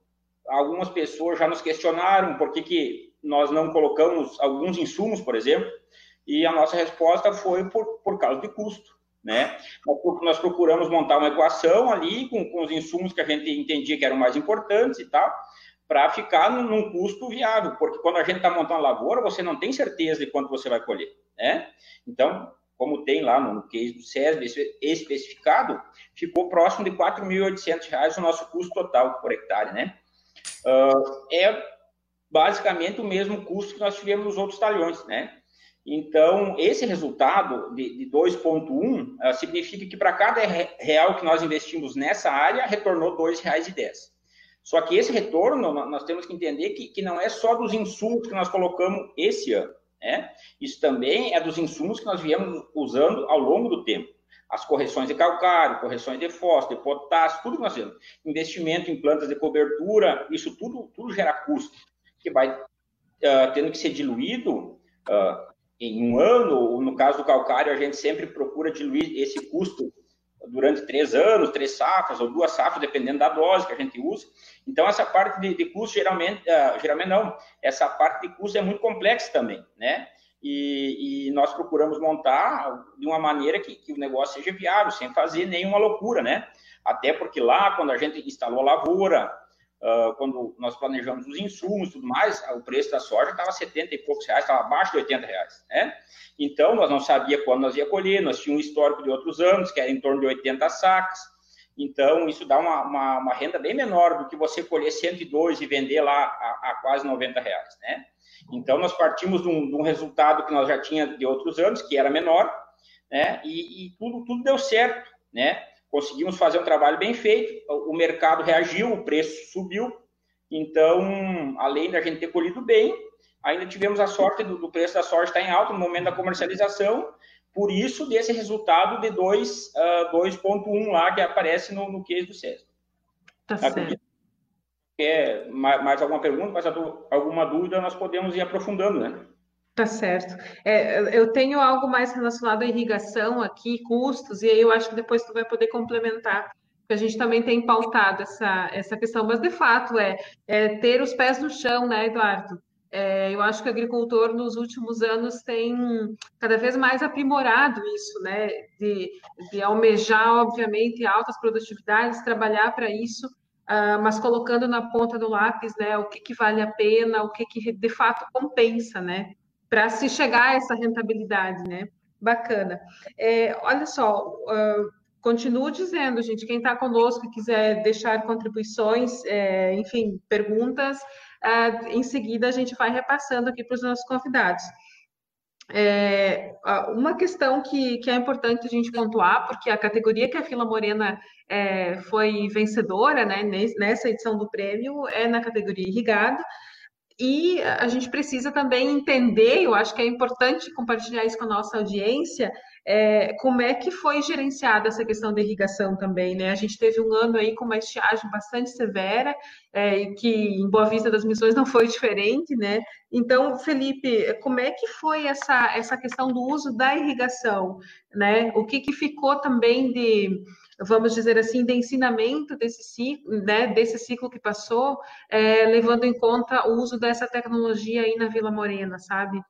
algumas pessoas já nos questionaram por que, que nós não colocamos alguns insumos, por exemplo, e a nossa resposta foi por, por causa de custo. Né? Nós procuramos montar uma equação ali com, com os insumos que a gente entendia que eram mais importantes e tal, para ficar num, num, custo viável, porque quando a gente está montando lavoura, você não tem certeza de quanto você vai colher. Né? Então, como tem lá no case do SESB especificado, ficou próximo de R$ 4.800 o nosso custo total por hectare, né? Uh, é basicamente o mesmo custo que nós tivemos nos outros talhões, né? Então, esse resultado de, de 2,1 uh, significa que para cada real que nós investimos nessa área, retornou R$ 2,10. Só que esse retorno, nós temos que entender que, que não é só dos insumos que nós colocamos esse ano. Né? Isso também é dos insumos que nós viemos usando ao longo do tempo. As correções de calcário, correções de fósforo, de potássio, tudo que nós temos. Investimento em plantas de cobertura, isso tudo, tudo gera custo, que vai uh, tendo que ser diluído uh, em um ano, ou no caso do calcário, a gente sempre procura diluir esse custo durante três anos, três safras ou duas safras, dependendo da dose que a gente usa. Então, essa parte de, de custo, geralmente, uh, geralmente não, essa parte de custo é muito complexa também, né? E, e nós procuramos montar de uma maneira que, que, o negócio seja viável, sem fazer nenhuma loucura, né? Até porque lá, quando a gente instalou a lavoura, uh, quando nós planejamos os insumos e tudo mais, o preço da soja estava 70 e poucos reais, estava abaixo de 80 reais, né? Então, nós não sabia quando nós ia colher, nós tínhamos um histórico de outros anos, que era em torno de 80 sacas, então, isso dá uma, uma, uma, renda bem menor do que você colher 102 e vender lá a, a quase 90 reais, né? Então, nós partimos de um, de um, resultado que nós já tinha de outros anos, que era menor, né? E, e, tudo, tudo deu certo, né? Conseguimos fazer um trabalho bem feito, o mercado reagiu, o preço subiu. Então, além da gente ter colhido bem, ainda tivemos a sorte do, do preço da soja estar em alta no momento da comercialização por isso, desse resultado de 2,1 uh, lá que aparece no, no case do CESP. Tá certo. Quer mais alguma pergunta, mais alguma dúvida, nós podemos ir aprofundando, né? Tá certo. É, eu tenho algo mais relacionado à irrigação aqui, custos, e aí eu acho que depois tu vai poder complementar, porque a gente também tem pautado essa, essa questão, mas de fato é, é ter os pés no chão, né, Eduardo? É, eu acho que o agricultor nos últimos anos tem cada vez mais aprimorado isso, né? De, de almejar, obviamente, altas produtividades, trabalhar para isso, uh, mas colocando na ponta do lápis, né? O que, que vale a pena, o que, que de fato compensa, né? Para se chegar a essa rentabilidade, né? Bacana. É, olha só, uh, continuo dizendo, gente, quem está conosco e quiser deixar contribuições, é, enfim, perguntas, uh, em seguida a gente vai repassando aqui para os nossos convidados. É, uma questão que, que é importante a gente pontuar, porque a categoria que a Fila Morena é, foi vencedora né, nessa edição do prêmio é na categoria irrigado, e a gente precisa também entender, eu acho que é importante compartilhar isso com a nossa audiência, é, como é que foi gerenciada essa questão da irrigação também, né? A gente teve um ano aí com uma estiagem bastante severa, é, que em Boa Vista das Missões não foi diferente, né? Então, Felipe, como é que foi essa, essa questão do uso da irrigação, né? O que, que ficou também de, vamos dizer assim, de ensinamento desse ciclo, né? Desse ciclo que passou, é, levando em conta o uso dessa tecnologia aí na Vila Morena, sabe?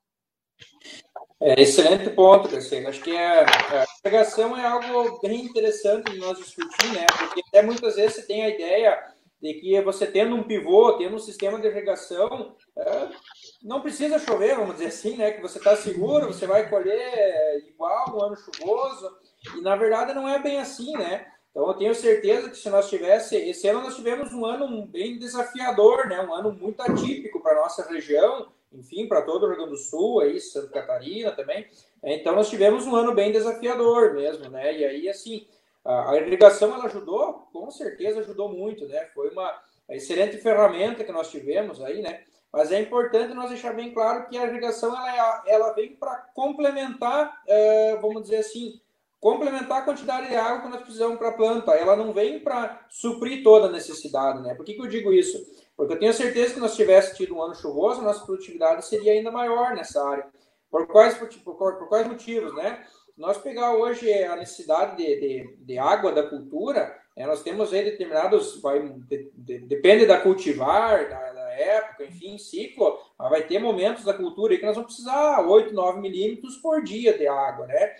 É, excelente ponto, Graciela. Acho que é, a irrigação é algo bem interessante de nós discutir, né? Porque até muitas vezes você tem a ideia de que você tendo um pivô, tendo um sistema de irrigação, é, não precisa chover, vamos dizer assim, né? Que você está seguro, você vai colher igual no ano chuvoso. E na verdade não é bem assim, né? Então eu tenho certeza que se nós tivesse, esse ano nós tivemos um ano bem desafiador, né? Um ano muito atípico para nossa região enfim, para todo o Rio Grande do Sul, aí, Santa Catarina também. Então, nós tivemos um ano bem desafiador mesmo, né? E aí, assim, a, irrigação, ela ajudou, com certeza ajudou muito, né? Foi uma excelente ferramenta que nós tivemos aí, né? Mas é importante nós deixar bem claro que a irrigação, ela, é ela vem para complementar, é, vamos dizer assim, complementar a quantidade de água que nós precisamos para a planta. Ela não vem para suprir toda a necessidade, né? Por que, que eu digo isso? Porque eu tenho certeza que nós tivéssemos tido um ano chuvoso, nossa produtividade seria ainda maior nessa área. Por quais, por, por, por quais motivos, né? Nós pegar hoje a necessidade de, de, de água da cultura, é, nós temos aí determinados, vai, de, de, depende da cultivar, da, época, enfim, ciclo, vai ter momentos da cultura que nós vamos precisar 8, 9 milímetros por dia de água, né?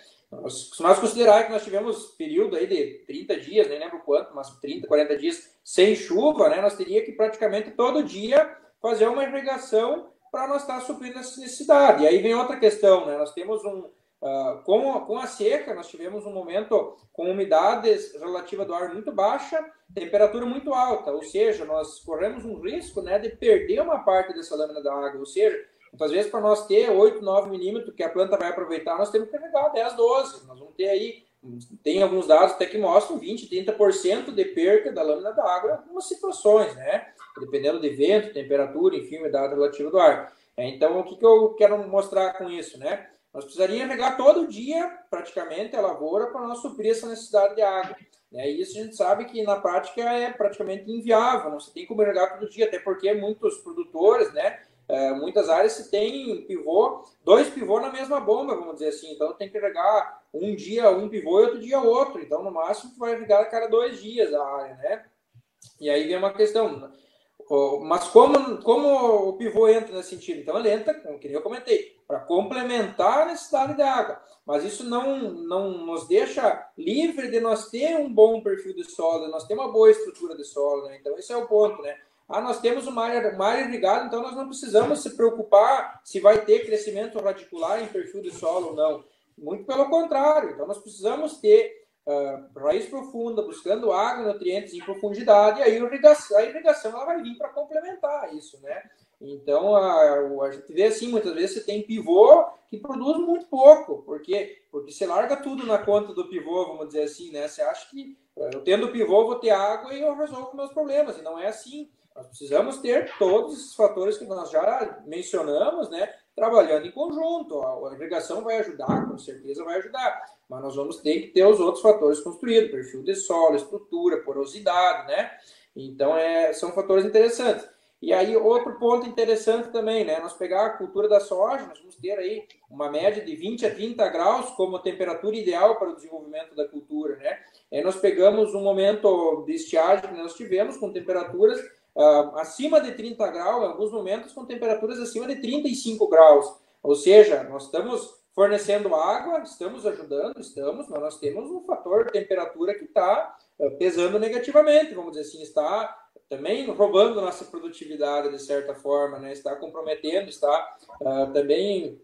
Se nós considerar que nós tivemos período aí de 30 dias, nem lembro quanto, mas 30, 40 dias sem chuva, né, nós teríamos que praticamente todo dia fazer uma irrigação para nós estar suprindo essa necessidade. E aí vem outra questão, né? Nós temos um, Uh, com, com a seca, nós tivemos um momento com umidade relativa do ar muito baixa, temperatura muito alta, ou seja, nós corremos um risco né, de perder uma parte dessa lâmina da água, ou seja, muitas vezes para nós ter 8, 9 milímetros que a planta vai aproveitar, nós temos que regar 10, 12, nós vamos ter aí, tem alguns dados até que mostram 20, 30% de perda da lâmina da água em algumas situações, né, dependendo de vento, temperatura, enfim, umidade relativa do ar. É, então, o que, que eu quero mostrar com isso, né? Nós precisaríamos regar todo dia, praticamente, a lavoura para nós suprir essa necessidade de água. Né? E isso a gente sabe que na prática é praticamente inviável, não se tem como regar todo dia, até porque muitos produtores, né, é, muitas áreas se tem pivô, dois pivô na mesma bomba, vamos dizer assim. Então tem que regar um dia um pivô e outro dia outro. Então, no máximo, vai regar a cada dois dias a área, né? E aí vem uma questão. Mas como, como o pivô entra nesse sentido? Então ele entra, como eu comentei, para complementar a necessidade de água. Mas isso não, não nos deixa livre de nós ter um bom perfil de solo, nós ter uma boa estrutura de solo. Né? Então esse é o ponto, né? Ah, nós temos uma área, uma área irrigada, então nós não precisamos se preocupar se vai ter crescimento radicular em perfil de solo ou não. Muito pelo contrário. Então nós precisamos ter uh, raiz profunda, buscando água, nutrientes em profundidade, e aí a irrigação, a irrigação ela vai vir para complementar isso, né? Então, a, a gente vê assim, muitas vezes você tem pivô que produz muito pouco, porque, porque você larga tudo na conta do pivô, vamos dizer assim, né? Você acha que eu tendo pivô, vou ter água e eu resolvo meus problemas, e não é assim. Nós precisamos ter todos esses fatores que nós já mencionamos, né? Trabalhando em conjunto. A irrigação vai ajudar, com certeza vai ajudar mas nós vamos ter que ter os outros fatores construídos, perfil de solo, estrutura, porosidade, né? Então, é, são fatores interessantes. E aí, outro ponto interessante também, né? Nós pegar a cultura da soja, nós vamos ter aí uma média de 20 a 30 graus como temperatura ideal para o desenvolvimento da cultura, né? Aí nós pegamos um momento de estiagem que nós tivemos com temperaturas uh, acima de 30 graus, em alguns momentos com temperaturas acima de 35 graus. Ou seja, nós estamos fornecendo água, estamos ajudando, estamos, mas nós temos um fator temperatura que está eh, pesando negativamente, vamos dizer assim, está também roubando nossa produtividade de certa forma, né? está comprometendo, está uh, também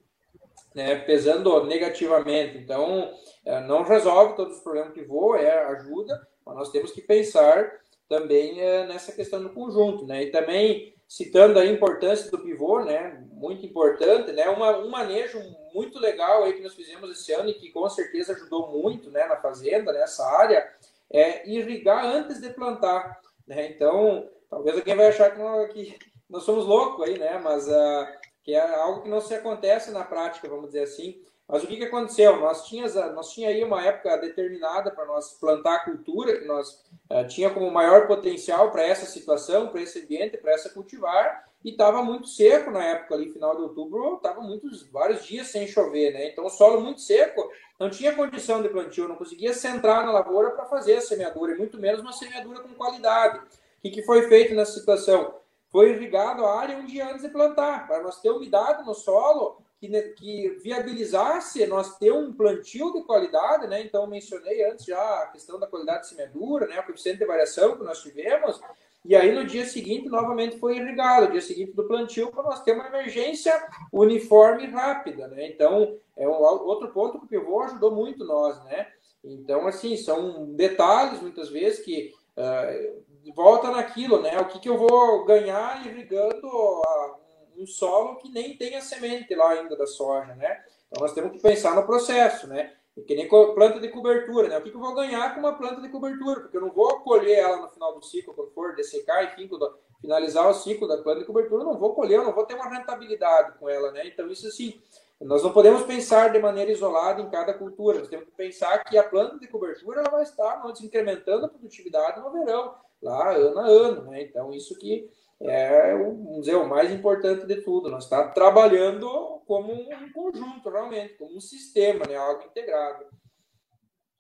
né, pesando negativamente. Então, uh, não resolve todos os problemas que voa, é ajuda, mas nós temos que pensar também uh, nessa questão do conjunto. Né? E também citando a importância do pivô, né, muito importante, né, uma, um manejo muito legal aí que nós fizemos esse ano e que com certeza ajudou muito, né, na fazenda, nessa área, é irrigar antes de plantar, né, então, talvez alguém vai achar que nós, que nós somos loucos aí, né, mas uh, que é algo que não se acontece na prática, vamos dizer assim, mas o que, que aconteceu? Nós tínhamos, nós tinha aí uma época determinada para nós plantar a cultura, que nós uh, tinha como maior potencial para essa situação, para esse ambiente, para essa cultivar, e estava muito seco na época ali, final de outubro, estava muitos vários dias sem chover, né? Então o solo muito seco, não tinha condição de plantio, não conseguia centrar na lavoura para fazer a semeadura, e muito menos uma semeadura com qualidade. O que, que foi feito nessa situação? Foi irrigado a área um dia antes de plantar, para nós ter umidade no solo que, que viabilizasse nós ter um plantio de qualidade, né? Então, mencionei antes já a questão da qualidade de semeadura, né? O coeficiente de variação que nós tivemos. E aí, no dia seguinte, novamente foi irrigado, no dia seguinte do plantio, para nós ter uma emergência uniforme e rápida, né? Então, é um outro ponto que o pivô ajudou muito nós, né? Então, assim, são detalhes, muitas vezes, que uh, volta naquilo, né? O que, que eu vou ganhar irrigando a um solo que nem tem a semente lá ainda da soja, né? Então nós temos que pensar no processo, né? Que nem planta de cobertura, né? O que, que eu vou ganhar com uma planta de cobertura? Porque eu não vou colher ela no final do ciclo, for dessecar, quando finalizar o ciclo da planta de cobertura, eu não vou colher, eu não vou ter uma rentabilidade com ela, né? Então isso assim, nós não podemos pensar de maneira isolada em cada cultura. Nós temos que pensar que a planta de cobertura ela vai estar nós, incrementando a produtividade no verão, lá ano a ano, né? Então isso que é vamos dizer, o mais importante de tudo. Nós estamos trabalhando como um conjunto, realmente, como um sistema, né? algo integrado.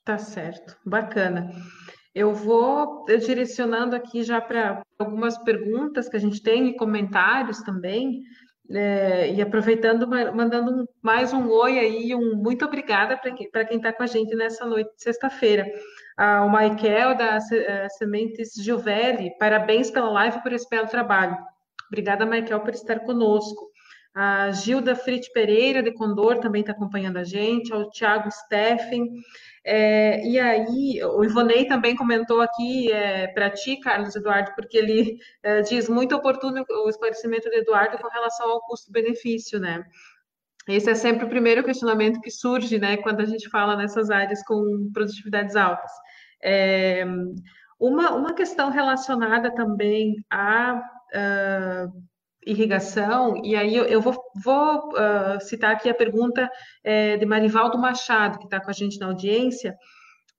Tá certo, bacana. Eu vou direcionando aqui já para algumas perguntas que a gente tem e comentários também. É, e aproveitando, mandando mais um oi aí, um muito obrigada para quem está com a gente nessa noite de sexta-feira ah, Michael da eh, Sementes Giovelli. Parabéns pela live e por esse belo trabalho. Obrigada, Michael, por estar conosco. a Gilda Frit Pereira, de Condor, também está acompanhando a gente, ao Tiago Steffen. É, e aí, o Ivonei também comentou aqui é, para ti, Carlos Eduardo, porque ele é, diz muito oportuno o esclarecimento do Eduardo com relação ao custo-benefício, né? Esse é sempre o primeiro questionamento que surge, né, quando a gente fala nessas áreas com produtividades altas. É, uma, uma questão relacionada também à uh, irrigação, e aí eu, eu vou, vou uh, citar aqui a pergunta é, de Marivaldo Machado, que está com a gente na audiência,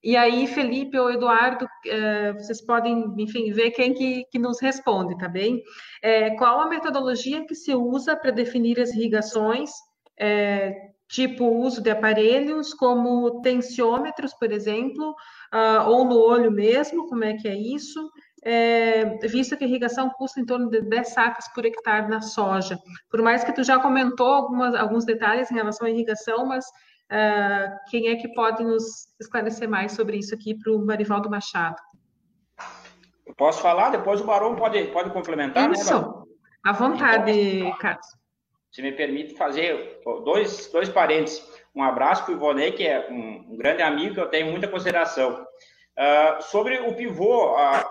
e aí, Felipe ou Eduardo, uh, vocês podem, enfim, ver quem que, que nos responde, tá bem? É, qual a metodologia que se usa para definir as irrigações, é, tipo uso de aparelhos como tensiômetros, por exemplo, uh, ou no olho mesmo, como é que é isso? É, visto que a irrigação custa em torno de 10 sacas por hectare na soja. Por mais que tu já comentou algumas, alguns detalhes em relação à irrigação, mas uh, quem é que pode nos esclarecer mais sobre isso aqui para o Marivaldo Machado? Eu posso falar, depois o Barão pode, pode complementar, né, isso. né, À vontade, então, Carlos. Se me permite fazer dois, dois parênteses. Um abraço para o Ivonei, que é um, um, grande amigo que eu tenho muita consideração. Uh, sobre o pivô, uh,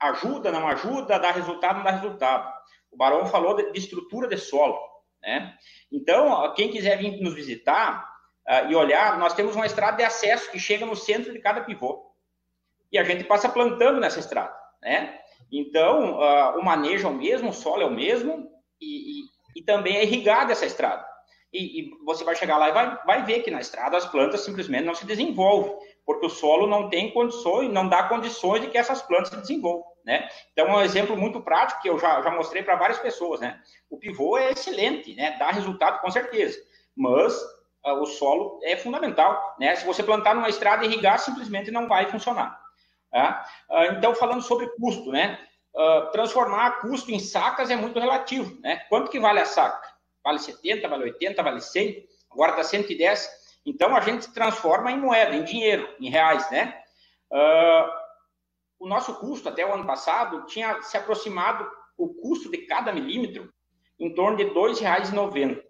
ajuda, não ajuda, dá resultado, não dá resultado. O Barão falou de, de estrutura de solo, né? Então, quem quiser vir nos visitar uh, e olhar, nós temos uma estrada de acesso que chega no centro de cada pivô. E a gente passa plantando nessa estrada, né? Então, uh, o manejo é o mesmo, o solo é o mesmo e, e, e também é irrigada essa estrada. E, e, você vai chegar lá e vai, vai ver que na estrada as plantas simplesmente não se desenvolvem porque o solo não tem condições, não dá condições de que essas plantas se desenvolvam, né? Então, um exemplo muito prático que eu já, já mostrei para várias pessoas, né? O pivô é excelente, né? Dá resultado com certeza, mas uh, o solo é fundamental, né? Se você plantar numa estrada e irrigar, simplesmente não vai funcionar. Tá? Uh, então, falando sobre custo, né? Uh, transformar custo em sacas é muito relativo, né? Quanto que vale a saca? Vale 70, vale 80, vale 100? Agora está 110. Então, a gente transforma em moeda, em dinheiro, em reais, né? Uh, o nosso custo, até o ano passado, tinha se aproximado o custo de cada milímetro em torno de R$ 2,90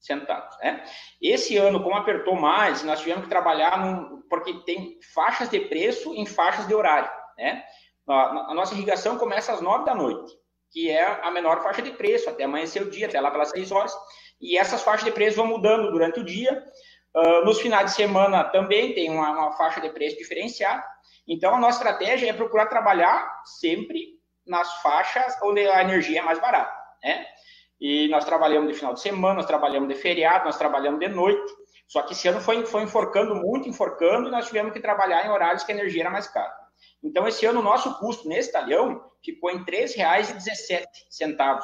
centavos, né? Esse ano, como apertou mais, nós tivemos que trabalhar num, porque tem faixas de preço em faixas de horário, né? A, a nossa irrigação começa às nove da noite, que é a menor faixa de preço, até amanhecer o dia, até lá pelas seis horas, e essas faixas de preço vão mudando durante o dia, Uh, nos finais de semana também tem uma, uma, faixa de preço diferenciada. Então, a nossa estratégia é procurar trabalhar sempre nas faixas onde a energia é mais barata, né? E nós trabalhamos de final de semana, nós trabalhamos de feriado, nós trabalhamos de noite. Só que esse ano foi, foi enforcando muito, enforcando, e nós tivemos que trabalhar em horários que a energia era mais cara. Então, esse ano, o nosso custo nesse talhão ficou em R$ 3,17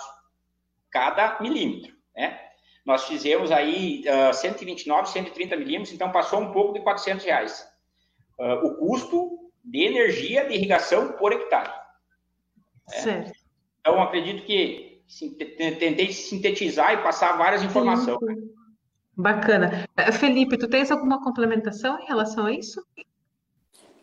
cada milímetro, né? Nós fizemos aí uh, 129, 130 milímetros, então passou um pouco de 400 reais. Uh, o custo de energia de irrigação por hectare. É. Certo. Então, acredito que tentei sintetizar e passar várias informações. Bacana. Eh, Felipe, tu tens alguma complementação em relação a isso?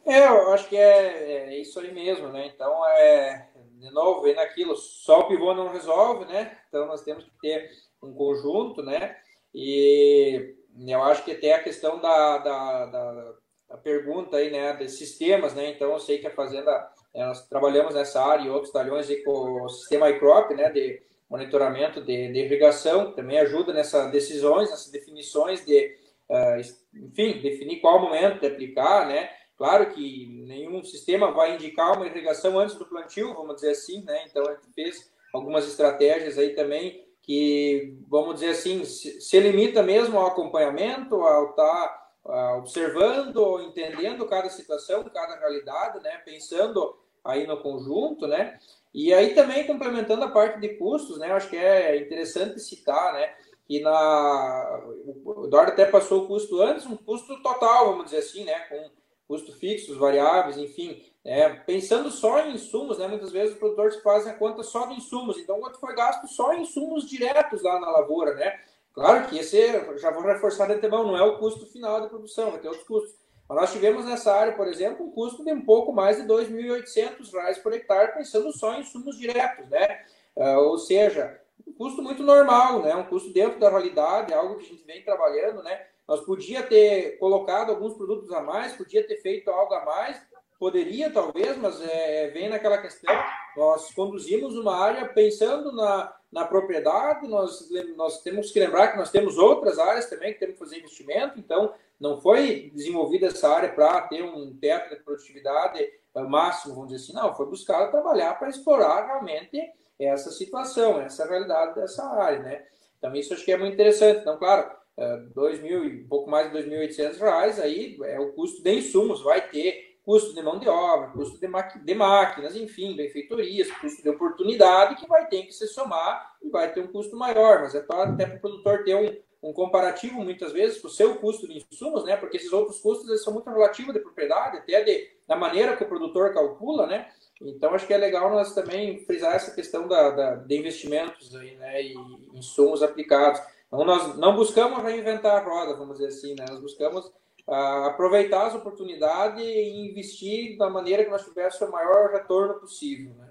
É, eu acho que é, é isso aí mesmo, né? Então, é, de novo, vem naquilo, só o pivô não resolve, né? Então, nós temos que ter um conjunto, né? E eu acho que até a questão da, da, da, da pergunta aí, né, de sistemas, né? Então, eu sei que a Fazenda, né, nós trabalhamos nessa área e outros talhões com o sistema iCrop, né, de monitoramento de, de irrigação, também ajuda nessas decisões, nessas definições de, uh, enfim, definir qual momento de aplicar, né? Claro que nenhum sistema vai indicar uma irrigação antes do plantio, vamos dizer assim, né? Então, a gente fez algumas estratégias aí também que, vamos dizer assim, se, limita mesmo ao acompanhamento, ao estar tá, observando, entendendo cada situação, cada realidade, né? Pensando aí no conjunto, né? E aí também complementando a parte de custos, né? Acho que é interessante citar, né? Que na o Eduardo até passou o custo antes, um custo total, vamos dizer assim, né? Com custo fixos, variáveis, enfim. É, pensando só em insumos, né, muitas vezes os produtores fazem a conta só de insumos. Então, quanto foi gasto só em insumos diretos lá na lavoura, né? Claro que esse, já vou reforçar de antemão, não é o custo final da produção, vai ter outros custos. Mas nós tivemos nessa área, por exemplo, um custo de um pouco mais de R$ 2.800 por hectare, pensando só em insumos diretos, né? Uh, ou seja, um custo muito normal, né? Um custo dentro da realidade, algo que a gente vem trabalhando, né? Nós podia ter colocado alguns produtos a mais, podia ter feito algo a mais, poderia talvez, mas é, vem naquela questão, nós conduzimos uma área pensando na, na propriedade, nós, nós temos que lembrar que nós temos outras áreas também que temos que fazer investimento, então não foi desenvolvida essa área para ter um teto de produtividade eh, máximo, vamos dizer assim, não, foi buscar trabalhar para explorar realmente essa situação, essa realidade dessa área, né? Então isso acho que é muito interessante. Então, claro, eh, dois mil e pouco mais de 2.800 reais, aí é o custo de insumos, vai ter custo de mão de obra, custo de, de máquinas, enfim, benfeitorias, custo de oportunidade que vai ter que se somar e vai ter um custo maior, mas é até para o produtor ter um, um comparativo, muitas vezes, com o seu custo de insumos, né? Porque esses outros custos eles são muito relativos de propriedade, até de, da maneira que o produtor calcula, né? Então, acho que é legal nós também frisar essa questão da, da de investimentos aí, né? E insumos aplicados. Então, nós não buscamos reinventar a roda, vamos dizer assim, né? Nós buscamos aproveitar as oportunidades e investir da maneira que nós tivéssemos o maior retorno possível. Né?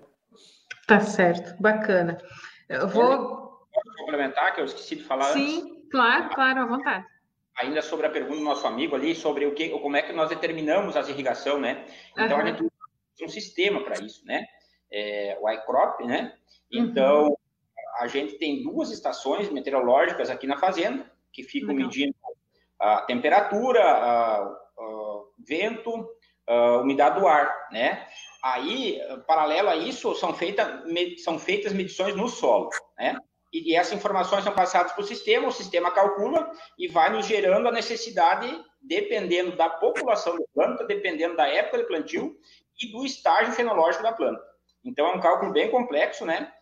Tá certo, bacana. Eu vou. Posso complementar, que eu esqueci de falar Sim, antes? claro, claro, à vontade. Ainda sobre a pergunta do nosso amigo ali, sobre o que, como é que nós determinamos as irrigação, né? Então, uhum. a gente tem um sistema para isso, né? É, o iCrop, né? Uhum. Então, uhum. a gente tem duas estações meteorológicas aqui na fazenda, que ficam Legal. medindo a temperatura, a, a vento, a umidade do ar, né? Aí, paralelo a isso, são, feita, são feitas medições no solo, né? E, e essas informações são passadas para o sistema, o sistema calcula e vai nos gerando a necessidade, dependendo da população da planta, dependendo da época de plantio e do estágio fenológico da planta. Então, é um cálculo bem complexo, né?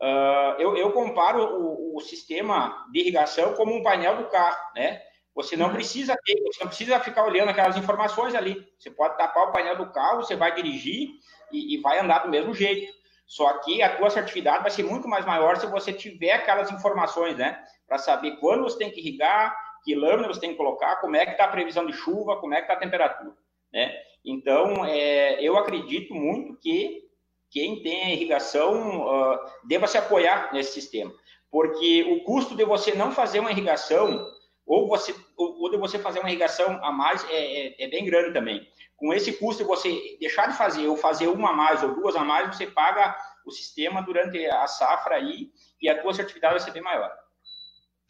Uh, eu, eu, comparo o, o, sistema de irrigação como um painel do carro, né? Você não precisa ter, você não precisa ficar olhando aquelas informações ali. Você pode tapar o painel do carro, você vai dirigir e, e vai andar do mesmo jeito. Só que a tua assertividade vai ser muito mais maior se você tiver aquelas informações, né? Para saber quando você tem que irrigar, que lâmina você tem que colocar, como é que está a previsão de chuva, como é que está a temperatura, né? Então, é, eu acredito muito que quem tem a irrigação uh, deva se apoiar nesse sistema, porque o custo de você não fazer uma irrigação ou você ou, de você fazer uma irrigação a mais é, é, é, bem grande também. Com esse custo, você deixar de fazer ou fazer uma a mais ou duas a mais, você paga o sistema durante a safra aí e a tua assertividade vai ser bem maior.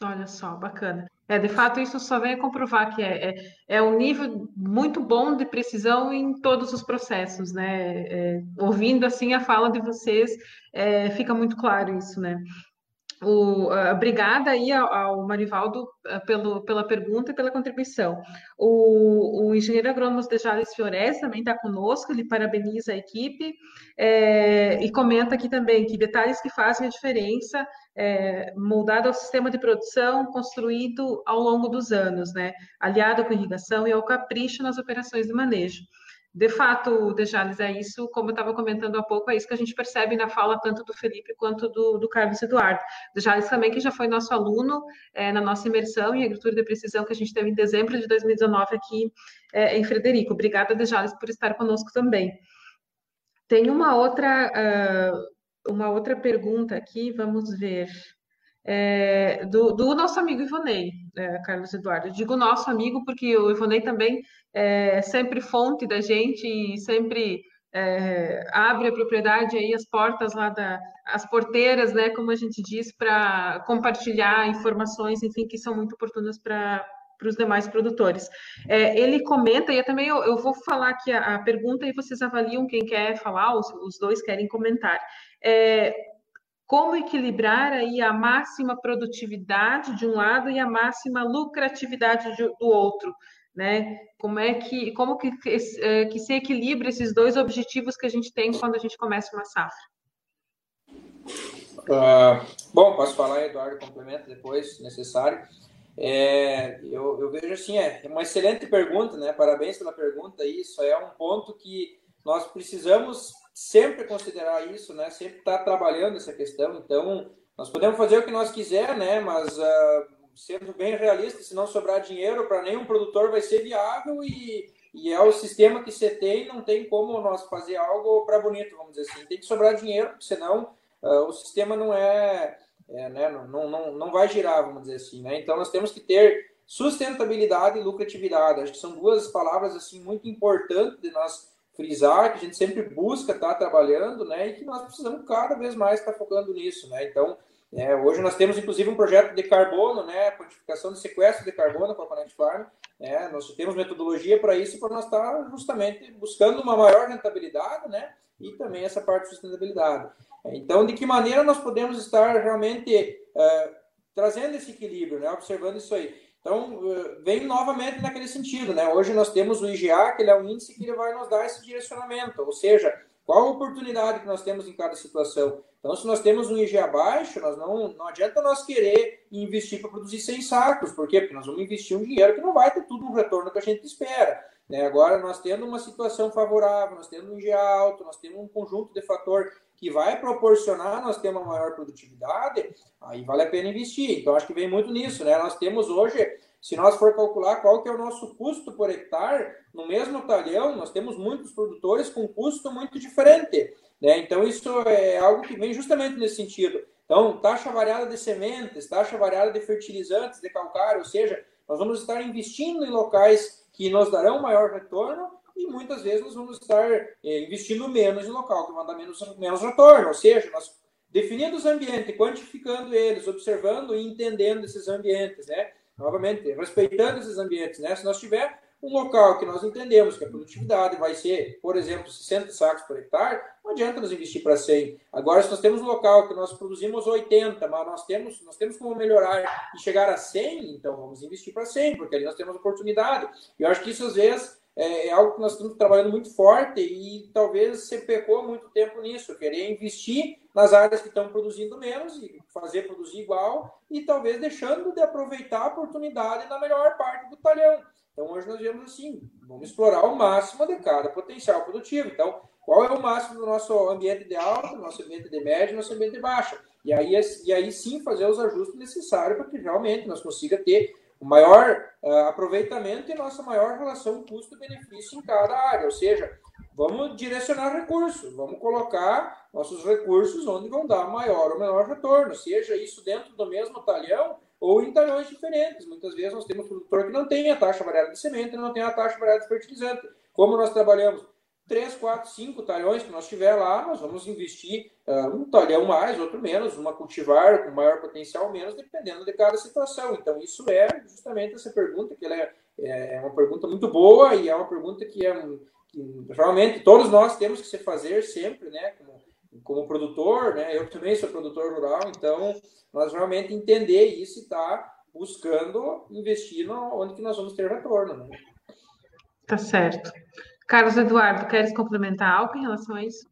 Olha só, bacana. É, de fato, isso só vem a comprovar que é, é, é um nível muito bom de precisão em todos os processos, né? É, ouvindo assim a fala de vocês, é, fica muito claro isso, né? O, uh, obrigada aí ao, ao Marivaldo uh, pelo, pela pergunta e pela contribuição. O, o engenheiro agrônomo de Jales Fiores também está conosco, ele parabeniza a equipe é, e comenta aqui também que detalhes que fazem a diferença é, moldado ao sistema de produção construído ao longo dos anos, né? aliado com irrigação e ao capricho nas operações de manejo de fato, Dejales, é isso, como eu estava comentando há pouco, é isso que a gente percebe na fala tanto do Felipe quanto do, do Carlos Eduardo. Dejales também, que já foi nosso aluno é, na nossa imersão em agricultura de precisão que a gente teve em dezembro de 2019 aqui é, em Frederico. Obrigada, Dejales, por estar conosco também. Tem uma outra, uh, uma outra pergunta aqui, vamos ver. É, do, do, nosso amigo Ivonei, é, Carlos Eduardo. Eu digo nosso amigo porque o Ivonei também é sempre fonte da gente e sempre é, abre a propriedade aí as portas lá da as porteiras, né, como a gente diz, para compartilhar informações, enfim, que são muito oportunas para para os demais produtores. É, ele comenta, e também eu, eu vou falar aqui a, a, pergunta e vocês avaliam quem quer falar, os, os dois querem comentar. É, como equilibrar aí a máxima produtividade de um lado e a máxima lucratividade de, do outro, né? Como é que como que, é, que se equilibra esses dois objetivos que a gente tem quando a gente começa uma safra? Uh, bom, posso falar, Eduardo, complemento depois, se necessário. É, eu, eu, vejo assim, é uma excelente pergunta, né? Parabéns pela pergunta. Isso é um ponto que nós precisamos sempre considerar isso, né? Sempre estar tá trabalhando essa questão. Então, nós podemos fazer o que nós quiser, né? Mas uh, sendo bem realista, se não sobrar dinheiro para nenhum produtor vai ser viável e, e é o sistema que você tem, não tem como nós fazer algo para bonito, vamos dizer assim. Tem que sobrar dinheiro, senão uh, o sistema não é, é, né, não, não, não vai girar, vamos dizer assim. Né? Então, nós temos que ter sustentabilidade e lucratividade. Acho que são duas palavras assim muito importantes de nós frisar, que a gente sempre busca estar trabalhando, né, e que nós precisamos cada vez mais estar focando nisso, né. Então, é, hoje nós temos inclusive um projeto de carbono, né, quantificação de sequestro de carbono com a Connect Farm. Né, nós temos metodologia para isso, para nós estar justamente buscando uma maior rentabilidade, né, e também essa parte de sustentabilidade. Então, de que maneira nós podemos estar realmente uh, trazendo esse equilíbrio, né, observando isso aí. Então, uh, vem novamente naquele sentido, né? Hoje nós temos o IGA, que ele é um índice que ele vai nos dar esse direcionamento, ou seja, qual a oportunidade que nós temos em cada situação. Então, se nós temos um IG abaixo, nós não, não adianta nós querer investir para produzir 100 sacos. Por quê? Porque nós vamos investir um dinheiro que não vai ter tudo o retorno que a gente espera. Né? Agora, nós tendo uma situação favorável, nós tendo um IG alto, nós temos um conjunto de fator que vai proporcionar nós ter uma maior produtividade, aí vale a pena investir. Então, acho que vem muito nisso. Né? Nós temos hoje se nós for calcular qual que é o nosso custo por hectare, no mesmo talhão, nós temos muitos produtores com custo muito diferente. Né? Então, isso é algo que vem justamente nesse sentido. Então, taxa variada de sementes, taxa variada de fertilizantes, de calcário, ou seja, nós vamos estar investindo em locais que nos darão maior retorno e muitas vezes nós vamos estar é, investindo menos em local que vai dar menos, menos retorno. Ou seja, nós definindo os ambientes, quantificando eles, observando e entendendo esses ambientes, né? Novamente, respeitando esses ambientes, né? Se nós tiver um local que nós entendemos que a produtividade vai ser, por exemplo, 60 sacos por hectare, não adianta nos investir para 100. Agora, se nós temos um local que nós produzimos 80, mas nós temos, nós temos como melhorar e chegar a 100, então vamos investir para 100, porque ali nós temos oportunidade. E eu acho que isso, às vezes, é, é algo que nós estamos trabalhando muito forte e talvez você pecou muito tempo nisso, querer investir nas áreas que estão produzindo menos e fazer produzir igual e talvez deixando de aproveitar a oportunidade na melhor parte do talhão. Então, hoje nós vemos assim, vamos explorar o máximo de cada potencial produtivo. Então, qual é o máximo do nosso ambiente de alta, do nosso ambiente de médio, do nosso ambiente de baixa? E aí, e aí sim fazer os ajustes necessários para que realmente nós consiga ter o maior uh, aproveitamento e nossa maior relação custo-benefício em cada área. Ou seja, vamos direcionar recursos, vamos colocar nossos recursos onde vão dar maior ou menor retorno, seja isso dentro do mesmo talhão ou em talhões diferentes. Muitas vezes nós temos produtor que não tem a taxa variada de semente, não tem a taxa variada de fertilizante. Como nós trabalhamos 3, 4, 5 talhões que nós tiver lá, nós vamos investir uh, um talhão mais, outro menos, uma cultivar com maior potencial menos, dependendo de cada situação. Então, isso é justamente essa pergunta, que ela é, é uma pergunta muito boa e é uma pergunta que, é, que realmente todos nós temos que se fazer sempre, né, como como produtor, né? Eu também sou produtor rural, então nós realmente entender isso e tá buscando investir onde que nós vamos ter retorno, né? Tá certo. Carlos Eduardo, queres complementar algo em relação a isso?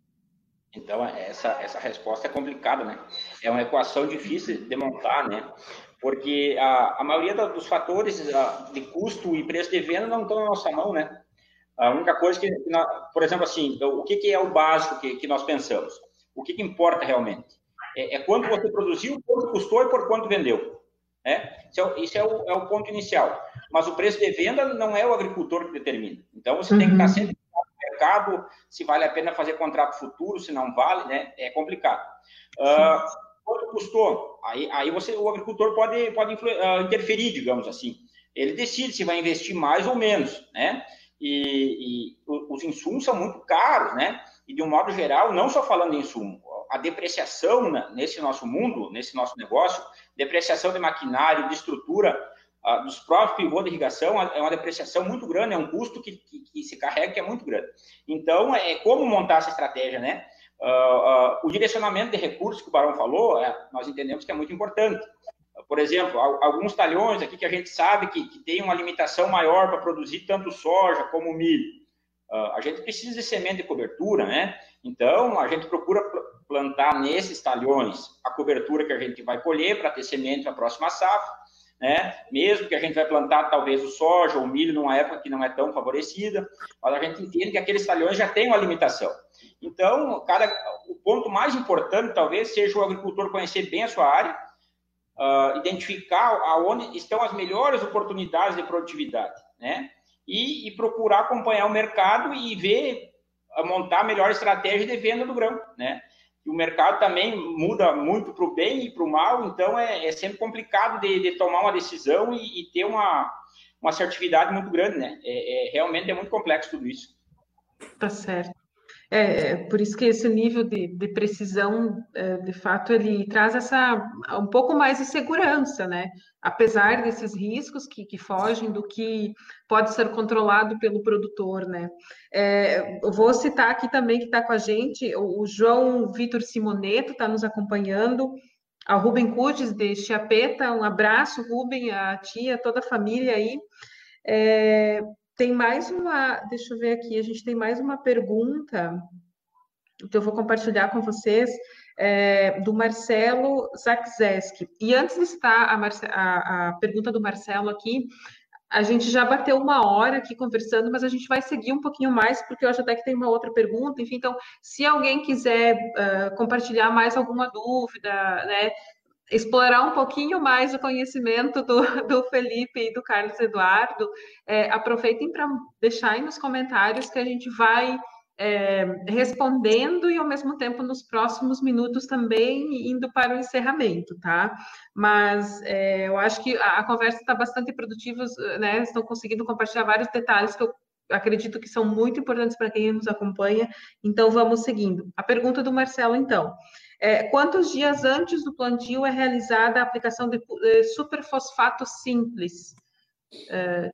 Então, essa, essa resposta é complicada, né? É uma equação difícil de montar, né? Porque a, a maioria dos fatores de custo e preço de venda não estão na nossa mão, né? A única coisa que, por exemplo, assim, o que, que é o básico que, que nós pensamos? o que, que importa realmente? É, é, quanto você produziu, quanto custou e por quanto vendeu. Né? Isso, é, isso é, o, é, o, ponto inicial. Mas o preço de venda não é o agricultor que determina. Então, você uhum. tem que estar uhum. sempre no mercado, se vale a pena fazer contrato futuro, se não vale, né? É complicado. Uh, quanto custou? Aí, aí você, o agricultor pode, pode uh, interferir, digamos assim. Ele decide se vai investir mais ou menos, né? E, e os insumos são muito caros, né? e de um modo geral, não só falando em insumo, a depreciação nesse nosso mundo, nesse nosso negócio, depreciação de maquinário, de estrutura, uh, dos próprios pivôs de irrigação, é uma depreciação muito grande, é um custo que, que, que, se carrega que é muito grande. Então, é como montar essa estratégia, né? Uh, uh, o direcionamento de recursos que o Barão falou, é, nós entendemos que é muito importante. Por exemplo, alguns talhões aqui que a gente sabe que, que tem uma limitação maior para produzir tanto soja como milho. Uh, a gente precisa de semente de cobertura, né? Então, a gente procura plantar nesses talhões a cobertura que a gente vai colher para ter semente na próxima safra, né? Mesmo que a gente vai plantar talvez o soja ou o milho numa época que não é tão favorecida, mas a gente entende que aqueles talhões já têm uma limitação. Então, cada, o ponto mais importante talvez seja o agricultor conhecer bem a sua área, uh, identificar aonde estão as melhores oportunidades de produtividade, né? e, e procurar acompanhar o mercado e ver, montar a melhor estratégia de venda do grão, né? O mercado também muda muito para o bem e para o mal, então é, é sempre complicado de, de, tomar uma decisão e, e, ter uma, uma assertividade muito grande, né? É, é, realmente é muito complexo tudo isso. Tá certo. É, é, por isso que esse nível de, de precisão, é, de fato, ele traz essa um pouco mais de segurança, né? Apesar desses riscos que, que fogem do que pode ser controlado pelo produtor, né? É, eu vou citar aqui também que está com a gente o, o João Vitor Simoneto está nos acompanhando, a Ruben Cudes de Chiapeta, um abraço, Ruben, a tia, toda a família aí. É, tem mais uma, deixa eu ver aqui, a gente tem mais uma pergunta que eu vou compartilhar com vocês, é, do Marcelo Zakzeski. E antes de estar a, Marce a, a pergunta do Marcelo aqui, a gente já bateu uma hora aqui conversando, mas a gente vai seguir um pouquinho mais, porque eu acho até que tem uma outra pergunta. Enfim, então, se alguém quiser uh, compartilhar mais alguma dúvida, né, explorar um pouquinho mais o conhecimento do, do Felipe e do Carlos Eduardo, é, aproveitem para deixar aí nos comentários que a gente vai é, respondendo e ao mesmo tempo nos próximos minutos também indo para o encerramento, tá? Mas é, eu acho que a, a conversa está bastante produtiva, né? Estão conseguindo compartilhar vários detalhes que eu acredito que são muito importantes para quem nos acompanha. Então vamos seguindo. A pergunta do Marcelo, então. É, quantos dias antes do plantio é realizada a aplicação de, de superfosfato simples? É,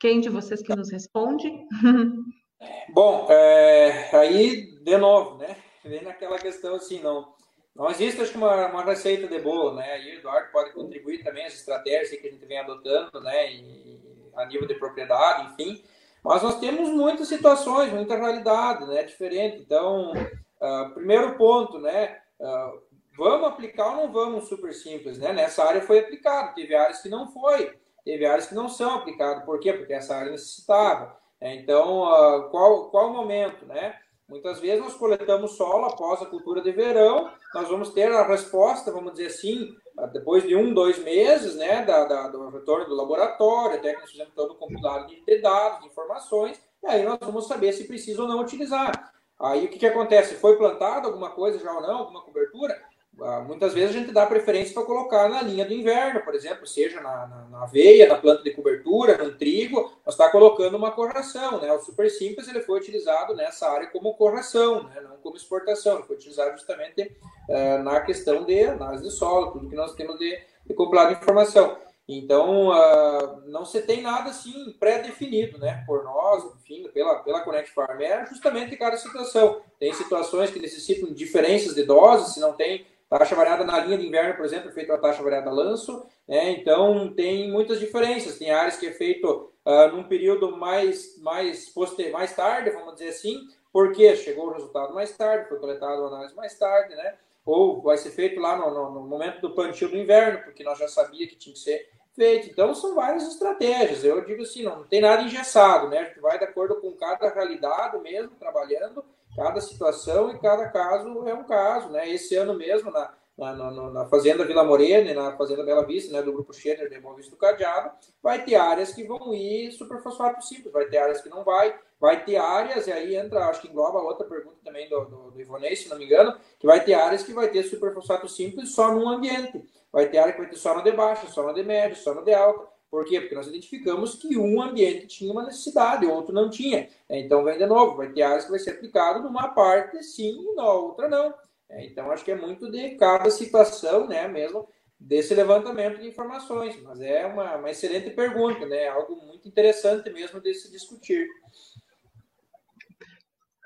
quem de vocês que nos responde? Bom, é, aí, de novo, né? Vem naquela questão assim, não, não existe, acho que, uma, uma receita de bolo, né? Aí o Eduardo pode contribuir também as estratégias que a gente vem adotando, né? E, a nível de propriedade, enfim. Mas nós temos muitas situações, muita realidade, né? Diferente. Então, uh, primeiro ponto, né? Uh, vamos aplicar ou não vamos super simples, né? Nessa área foi aplicado, teve áreas que não foi, teve áreas que não são aplicadas. Por quê? Porque essa área necessitava. É, então, uh, qual, qual o momento, né? Muitas vezes nós coletamos solo após a cultura de verão, nós vamos ter a resposta, vamos dizer assim, ah, depois de um, dois meses, né, da, da, do retorno do laboratório, até que nós fizemos todo o compilado de dados, de informações, e aí nós vamos saber se precisa ou não utilizar. Aí o que, que acontece? Foi plantado alguma coisa já ou não, alguma cobertura? Ah, muitas vezes a gente dá preferência para colocar na linha do inverno, por exemplo, seja na, na, na aveia, na planta de cobertura, no trigo, nós está colocando uma correção. Né? O super simples ele foi utilizado nessa área como correção, né? não como exportação, ele foi utilizado justamente uh, na questão de análise de solo, tudo que nós temos de, de informação. Então, uh, não se tem nada assim pré-definido, né? Por nós, enfim, pela, pela Connect Farm. É justamente cada situação. Tem situações que necessitam diferenças de doses, se não tem taxa variada na linha de inverno, por exemplo, é feito a taxa variada lanço, né? Então, tem muitas diferenças. Tem áreas que é feito uh, num período mais, mais, poster, mais tarde, vamos dizer assim, porque chegou o resultado mais tarde, foi coletado a análise mais tarde, né? Ou vai ser feito lá no, no, no momento do plantio do inverno, porque nós já sabia que tinha que ser feito. Então, são várias estratégias. Eu digo assim, não, não tem nada engessado, né? A gente vai de acordo com cada realidade mesmo, trabalhando, cada situação e cada caso é um caso, né? Esse ano mesmo, na, na, na, na Fazenda Vila Morena e na Fazenda Bela Vista, né, do Grupo Schenner de Boa Vista do Cadeado, vai ter áreas que vão ir superfosfato simples, vai ter áreas que não vai, vai ter áreas, e aí entra, acho que engloba outra pergunta também do, do, do Ivonei, se não me engano, que vai ter áreas que vai ter superfosfato simples só num ambiente. Vai ter área que vai ter só de baixa, só de média, só de alta. Por quê? Porque nós identificamos que um ambiente tinha uma necessidade, outro não tinha. Então, vem de novo, vai ter áreas que vai ser aplicado numa parte sim e na outra não. É, então, acho que é muito de cada situação, né, mesmo, desse levantamento de informações. Mas é uma, uma excelente pergunta, né, algo muito interessante mesmo de se discutir.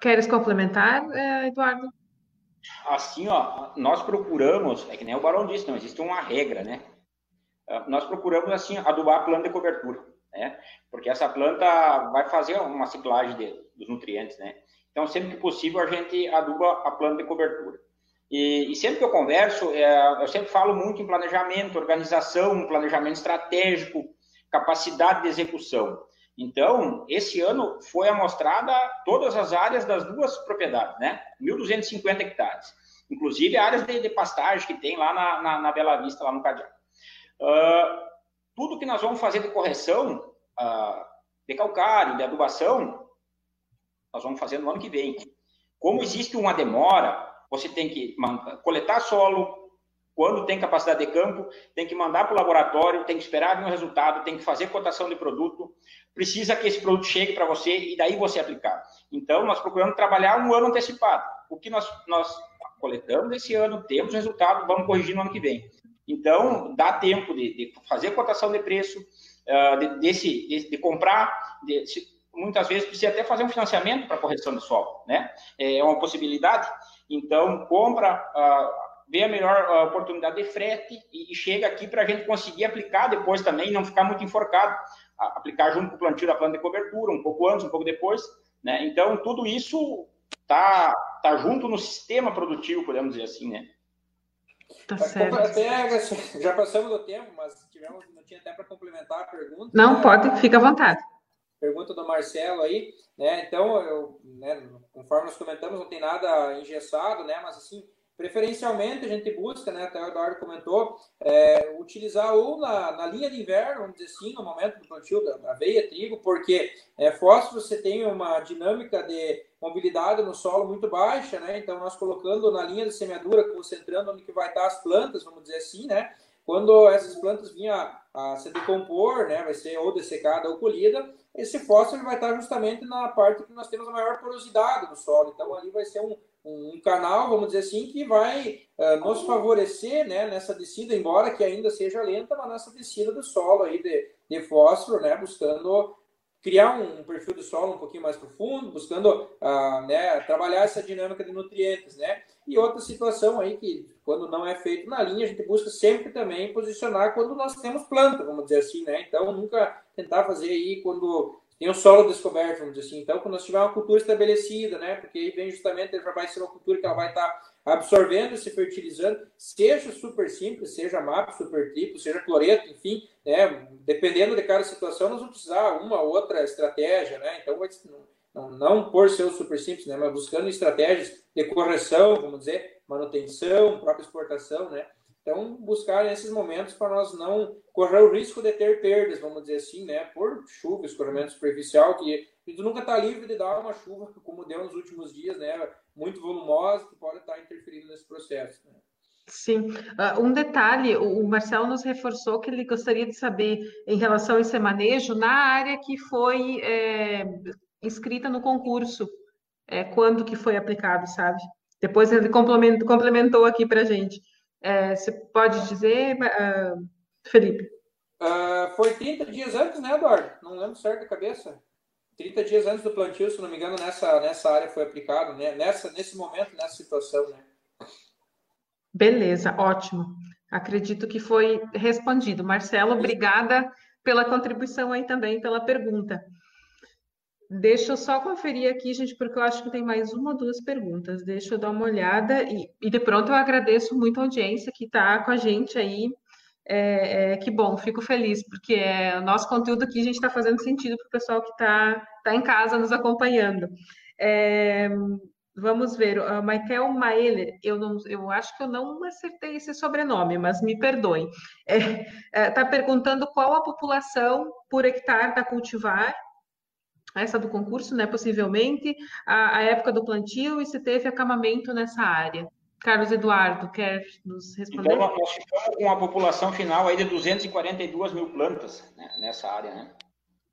Queres complementar, eh, Eduardo? Assim, ó, nós procuramos, é que nem o Barão disse, não existe uma regra, né? Ah, nós procuramos, assim, adubar a planta de cobertura, né? Porque essa planta vai fazer uma ciclagem de, dos nutrientes, né? Então, sempre que possível, a gente aduba a planta de cobertura. E, e sempre que eu converso, é, eu sempre falo muito em planejamento, organização, planejamento estratégico, capacidade de execução. Então, esse ano foi amostrada todas as áreas das duas propriedades, né? 1.250 hectares. Inclusive áreas de, de, pastagem que tem lá na, na, na Bela Vista, lá no Cadiá. Uh, tudo que nós vamos fazer de correção, uh, de calcário, de adubação, nós vamos fazer no ano que vem. Como existe uma demora, você tem que coletar solo, quando tem capacidade de campo, tem que mandar para o laboratório, tem que esperar um resultado, tem que fazer cotação de produto, precisa que esse produto chegue para você e daí você aplicar. Então, nós procuramos trabalhar um ano antecipado. O que nós, nós coletamos esse ano, temos resultado, vamos corrigir no ano que vem. Então, dá tempo de, de fazer cotação de preço, uh, de, desse, de, de comprar, de, muitas vezes precisa até fazer um financiamento para correção de solo, né? É uma possibilidade. Então, compra, uh, vê a melhor uh, oportunidade de frete e, e chega aqui para a gente conseguir aplicar depois também, não ficar muito enforcado. aplicar junto com o plantio da planta de cobertura, um pouco antes, um pouco depois, né? Então, tudo isso tá, tá junto no sistema produtivo, podemos dizer assim, né? Tá certo. Até, já passamos do tempo, mas tivemos um minutinho até para complementar a pergunta. Não, né? pode, fica à vontade. Pergunta do Marcelo aí, né? Então, eu, né, conforme nós comentamos, não tem nada engessado, né? Mas assim, preferencialmente a gente busca, né? Até o Eduardo comentou, é, utilizar ou na, na linha de inverno, vamos dizer assim, no momento do plantio da aveia, trigo, porque é, fósforo você tem uma dinâmica de mobilidade no solo muito baixa, né? Então, nós colocando na linha de semeadura, concentrando onde que vai estar as plantas, vamos dizer assim, né? Quando essas plantas vinham a, a se decompor, né? Vai ser ou dessecada ou colhida, esse fósforo vai estar justamente na parte que nós temos a maior porosidade do solo. Então, ali vai ser um, um canal, vamos dizer assim, que vai uh, nos favorecer né, nessa descida, embora que ainda seja lenta, mas nessa descida do solo aí de, de fósforo, né, buscando criar um perfil de solo um pouquinho mais profundo, buscando uh, né, trabalhar essa dinâmica de nutrientes, né? E outra situação aí que quando não é feito na linha, a gente busca sempre também posicionar quando nós temos planta, vamos dizer assim, né? Então nunca tentar fazer aí quando tem o solo descoberto, vamos dizer assim. Então, quando nós tiver uma cultura estabelecida, né? Porque aí vem justamente, já vai ser uma cultura que ela vai estar absorvendo, se fertilizando, seja super simples, seja MAP, super triplo, seja cloreto, enfim, né? Dependendo de cada situação, nós vamos precisar uma ou outra estratégia, né? Então, não, não por ser o super simples, né? Mas buscando estratégias de correção, vamos dizer, manutenção, própria exportação, né? Então, buscar nesses momentos para nós não correr o risco de ter perdas, vamos dizer assim, né? Por chuva, escorrimento superficial, que e tu nunca está livre de dar uma chuva, como deu nos últimos dias, né? Muito volumosa, que pode estar tá interferindo nesse processo. Né? Sim. Uh, um detalhe, o Marcelo nos reforçou que ele gostaria de saber em relação a esse manejo na área que foi é, inscrita no concurso, é, quando que foi aplicado, sabe? Depois ele complementou, aqui para a gente. É, você pode dizer, uh, Felipe? Uh, foi 30 dias antes, né, Eduardo? Não lembro certo a cabeça. 30 dias antes do plantio, se não me engano, nessa, nessa área foi aplicado, né? Nessa, nesse momento, nessa situação, né? Beleza, ótimo. Acredito que foi respondido. Marcelo, obrigada pela contribuição aí também, pela pergunta. Deixa eu só conferir aqui, gente, porque eu acho que tem mais uma ou duas perguntas. Deixa eu dar uma olhada e, e de pronto eu agradeço muito a audiência que está com a gente aí. É, é, que bom, fico feliz, porque é, o nosso conteúdo aqui a gente está fazendo sentido para o pessoal que está tá em casa nos acompanhando. É, vamos ver, uh, Michael Maeler, eu, não, eu acho que eu não acertei esse sobrenome, mas me perdoem. Está é, é, perguntando qual a população por hectare da cultivar essa do concurso, né, possivelmente, a, a, época do plantio e se teve acamamento nessa área. Carlos Eduardo, quer nos responder? Então, nós ficamos com a população final aí de 242 mil plantas né, nessa área, né?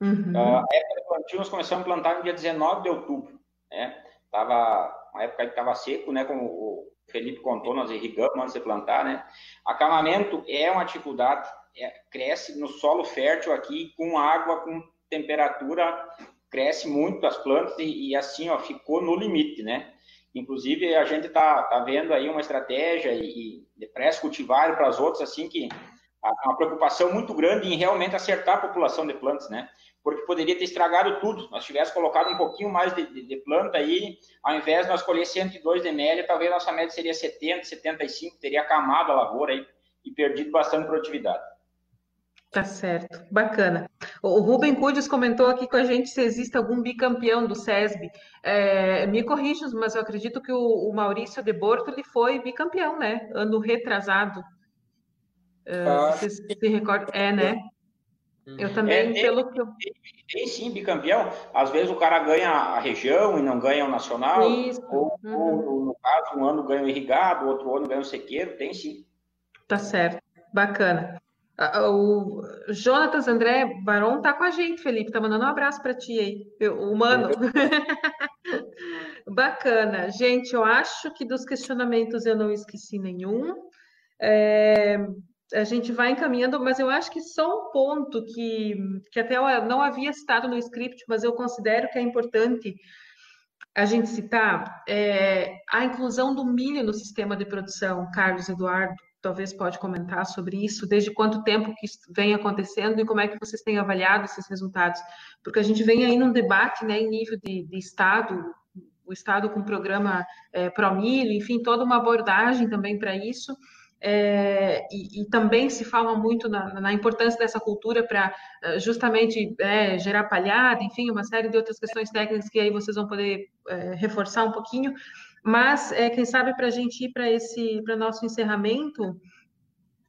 Uhum. Uh, a época do plantio nós começamos a plantar no dia 19 de outubro, né? Tava, uma época que estava seco, né, como o Felipe contou, nós irrigamos antes de plantar, né? Acamamento é uma dificuldade, é, cresce no solo fértil aqui com água, com temperatura cresce muito as plantas e, e, assim, ó, ficou no limite, né? Inclusive, a gente tá, tá vendo aí uma estratégia e, e cultivar para as outras, assim, que uma preocupação muito grande em realmente acertar a população de plantas, né? Porque poderia ter estragado tudo. Nós tivesse colocado um pouquinho mais de, de, de planta aí, ao invés de nós colher 102 de média, talvez nossa média seria 70, 75, teria acamado a lavoura aí e perdido bastante produtividade. Tá certo, bacana. O Rubem Cudes comentou aqui com a gente se existe algum bicampeão do SESB. É, me corrija, mas eu acredito que o, o, Maurício de Borto ele foi bicampeão, né? Ano retrasado. É, ah, você se recorda? É, né? Eu também, é, pelo que eu. Tem sim, bicampeão. Às vezes o cara ganha a região e não ganha o nacional. Isso. Ou, uhum. ou, no caso, um ano ganha o irrigado, outro ano ganha o sequeiro. Tem sim. Tá certo. Bacana. O Jonatas André Baron tá com a gente, Felipe. Tá mandando um abraço para ti aí, o mano. Bacana. Gente, eu acho que dos questionamentos eu não esqueci nenhum. É, a gente vai encaminhando, mas eu acho que só um ponto que, que até eu não havia citado no script, mas eu considero que é importante a gente citar é a inclusão do milho no sistema de produção, Carlos Eduardo talvez pode comentar sobre isso, desde quanto tempo que isso vem acontecendo e como é que vocês têm avaliado esses resultados, porque a gente vem aí num debate, né, em nível de, de Estado, o Estado com o programa é, Promilho, enfim, toda uma abordagem também para isso, é, e, e, também se fala muito na, na importância dessa cultura para é, justamente é, gerar palhada, enfim, uma série de outras questões técnicas que aí vocês vão poder reforçar um pouquinho, mas, é, quem sabe, para a gente ir para esse para nosso encerramento,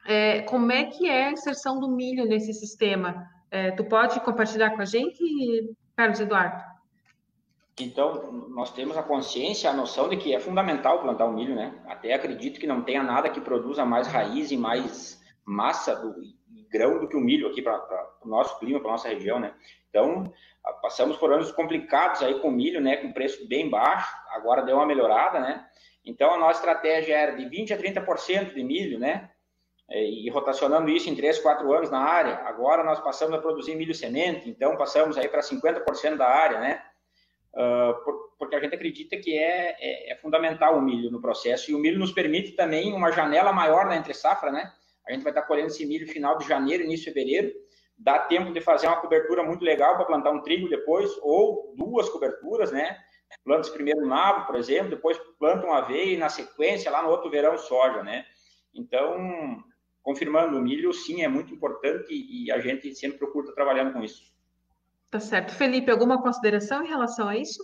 é, como é que é a inserção do milho nesse sistema? É, tu pode compartilhar com a gente, Carlos Eduardo? Então, nós temos a consciência, a noção de que é fundamental plantar o milho, né? Até acredito que não tenha nada que produza mais raiz e mais massa do grão do que o milho aqui para o nosso clima, para nossa região, né? Então, passamos por anos complicados aí com milho, né, com preço bem baixo, agora deu uma melhorada, né? Então, a nossa estratégia era de 20% a 30% de milho, né? E rotacionando isso em 3, 4 anos na área. Agora nós passamos a produzir milho semente, então passamos aí para 50% da área, né? Uh, porque a gente acredita que é, é, é, fundamental o milho no processo e o milho nos permite também uma janela maior na entre safra, né? A gente vai estar colhendo esse milho final de janeiro, início de fevereiro, dá tempo de fazer uma cobertura muito legal para plantar um trigo depois, ou duas coberturas, né? Planta primeiro nabo, por exemplo, depois planta uma aveia e na sequência, lá no outro verão, soja, né? Então, confirmando, o milho sim é muito importante e a gente sempre procura trabalhando com isso. Tá certo. Felipe, alguma consideração em relação a isso?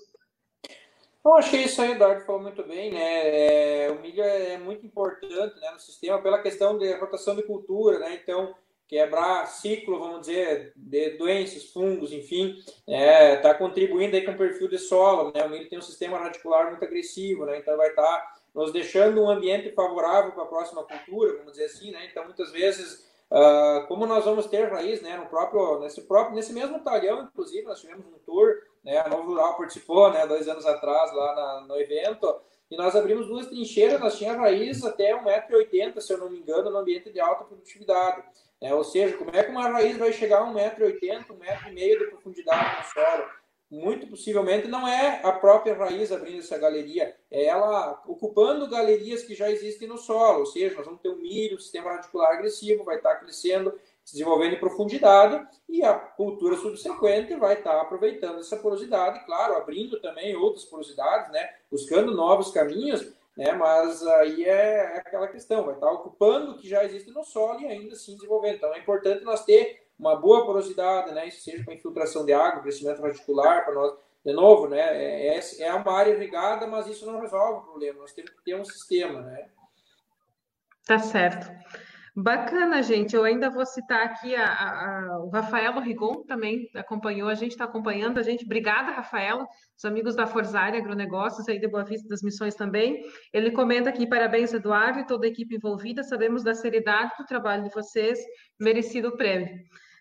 Eu achei isso aí, o Eduardo falou muito bem, né? É, o milho é muito importante né, no sistema pela questão de rotação de cultura, né? Então, quebrar ciclo, vamos dizer, de doenças, fungos, enfim, está é, tá contribuindo aí com o perfil de solo, né? O milho tem um sistema radicular muito agressivo, né? Então vai estar tá nos deixando um ambiente favorável para a próxima cultura, vamos dizer assim, né? Então muitas vezes, uh, como nós vamos ter raiz, né? No próprio, nesse próprio, nesse mesmo talhão, inclusive, nós tivemos um tour, né? A Novo Rural participou, né? Dois anos atrás lá na, no evento. E nós abrimos duas trincheiras, nós tínhamos raiz até 1,80m, se eu não me engano, no ambiente de alta produtividade. É, ou seja, como é que uma raiz vai chegar a 1,80m, 1,5m de profundidade no solo? Muito possivelmente não é a própria raiz abrindo essa galeria, é ela ocupando galerias que já existem no solo. Ou seja, nós vamos ter um milho, sistema radicular agressivo vai estar crescendo, se desenvolvendo em profundidade, e a cultura subsequente vai estar aproveitando essa porosidade, claro, abrindo também outras porosidades, né, buscando novos caminhos, né? Mas aí é, é aquela questão, vai estar ocupando o que já existe no solo e ainda assim desenvolvendo. Então é importante nós ter uma boa porosidade, né? Isso seja com infiltração de água, crescimento radicular para nós. De novo, né? É, é, é uma área irrigada, mas isso não resolve o problema. Nós temos que ter um sistema, né? Tá certo. Bacana, gente. Eu ainda vou citar aqui a, a, o Rafaelo Rigon, também acompanhou, a gente está acompanhando a gente. Obrigada, Rafaela, os amigos da Forzária Agronegócios, aí de Boa Vista das Missões também. Ele comenta aqui, parabéns, Eduardo e toda a equipe envolvida, sabemos da seriedade do trabalho de vocês, merecido o prêmio.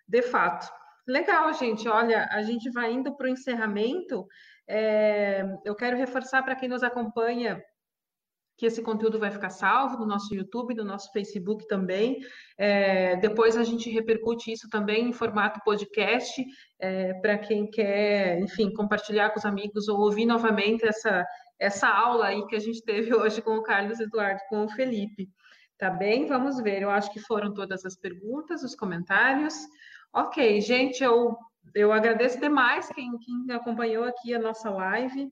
De fato. Legal, gente. Olha, a gente vai indo para o encerramento. É, eu quero reforçar para quem nos acompanha que esse conteúdo vai ficar salvo no nosso YouTube, no nosso Facebook também. É, depois a gente repercute isso também em formato podcast, é, para quem quer, enfim, compartilhar com os amigos ou ouvir novamente essa, essa aula aí que a gente teve hoje com o Carlos Eduardo, com o Felipe. Tá bem? Vamos ver. Eu acho que foram todas as perguntas, os comentários. Ok, gente, eu, eu agradeço demais quem, quem acompanhou aqui a nossa live.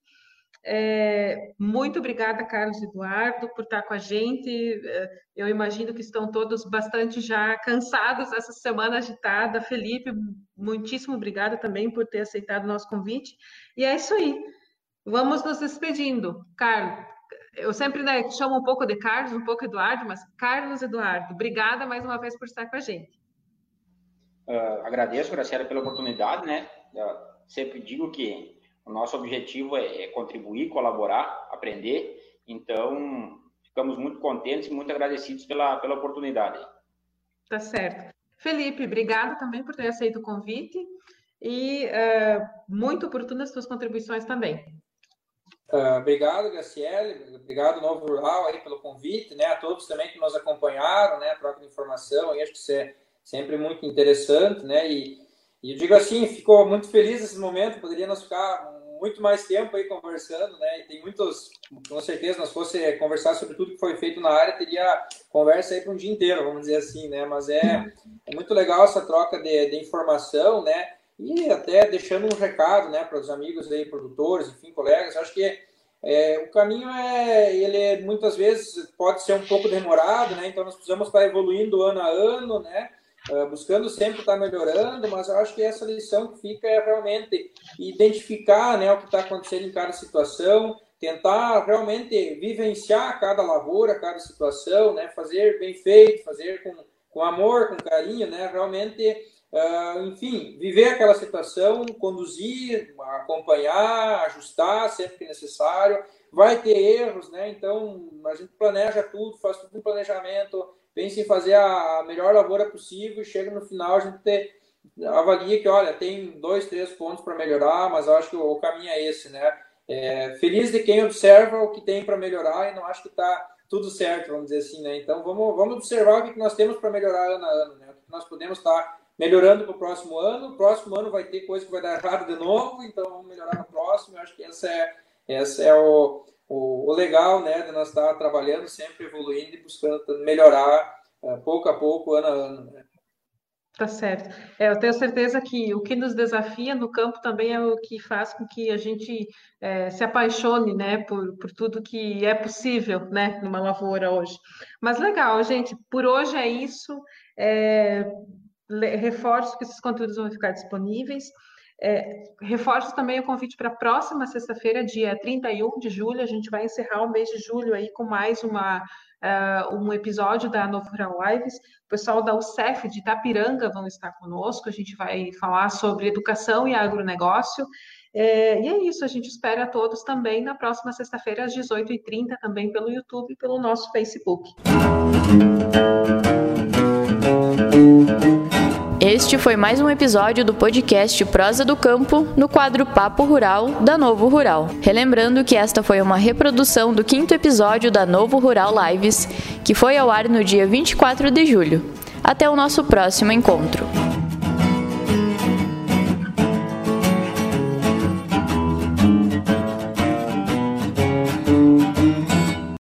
É, muito obrigada, Carlos Eduardo, por estar com a gente. É, eu imagino que estão todos bastante já cansados essa semana agitada. Felipe, muitíssimo obrigada também por ter aceitado o nosso convite. E é isso aí. Vamos nos despedindo. Carlos, eu sempre né, chamo um pouco de Carlos, um pouco Eduardo, mas Carlos Eduardo, obrigada mais uma vez por estar com a gente. Uh, agradeço, Graciela, pela oportunidade, né? Eu sempre digo que o nosso objetivo é, é contribuir, colaborar, aprender. Então, ficamos muito contentes e muito agradecidos pela, pela oportunidade. Tá certo. Felipe, obrigado também por ter aceito o convite e uh, muito oportunas suas contribuições também. Uh, obrigado, Graciele, obrigado, Novo Rural, aí, pelo convite, né, a todos também que nos acompanharam, né, a troca de informação, acho que isso é sempre muito interessante, né, e, e eu digo assim, ficou muito feliz nesse momento, poderíamos ficar muito mais tempo aí conversando, né? E tem muitos, com certeza, nós fosse conversar sobre tudo que foi feito na área, teria conversa aí para um dia inteiro, vamos dizer assim, né? Mas é, é muito legal essa troca de, de informação, né? E até deixando um recado, né, para os amigos aí, produtores, enfim, colegas, acho que é, o caminho é, ele é, muitas vezes pode ser um pouco demorado, né? Então nós precisamos estar evoluindo ano a ano, né? Uh, buscando sempre estar melhorando, mas eu acho que essa lição que fica é realmente identificar né, o que está acontecendo em cada situação, tentar realmente vivenciar cada lavoura, cada situação, né, fazer bem feito, fazer com, com amor, com carinho, né, realmente, uh, enfim, viver aquela situação, conduzir, acompanhar, ajustar sempre que necessário. Vai ter erros, né? Então a gente planeja tudo, faz tudo um planejamento pense em fazer a melhor lavoura possível chega no final a gente ter, avalia que, olha, tem dois, três pontos para melhorar, mas eu acho que o caminho é esse, né? É, feliz de quem observa o que tem para melhorar e não acho que está tudo certo, vamos dizer assim, né? Então vamos, vamos observar o que nós temos para melhorar ano a ano, né? O que nós podemos estar tá melhorando para o próximo ano. O próximo ano vai ter coisa que vai dar errado de novo, então vamos melhorar no próximo. Eu acho que essa é, essa é o, o, o, legal, né, de nós estar trabalhando, sempre evoluindo e buscando melhorar uh, pouco a pouco, ano a ano. Né? Tá certo. É, eu tenho certeza que o que nos desafia no campo também é o que faz com que a gente é, se apaixone, né, por, por tudo que é possível, né, numa lavoura hoje. Mas legal, gente. Por hoje é isso. É, reforço que esses conteúdos vão ficar disponíveis. É, reforço também o convite para a próxima sexta-feira, dia 31 de julho. A gente vai encerrar o mês de julho aí com mais uma, uh, um episódio da Novo Rural Lives. O pessoal da UCEF de Itapiranga vão estar conosco. A gente vai falar sobre educação e agronegócio. É, e é isso, a gente espera todos também na próxima sexta-feira, às 18h30, também pelo YouTube e pelo nosso Facebook. Este foi mais um episódio do podcast Prosa do Campo, no quadro Papo Rural da Novo Rural. Relembrando que esta foi uma reprodução do quinto episódio da Novo Rural Lives, que foi ao ar no dia 24 de julho. Até o nosso próximo encontro.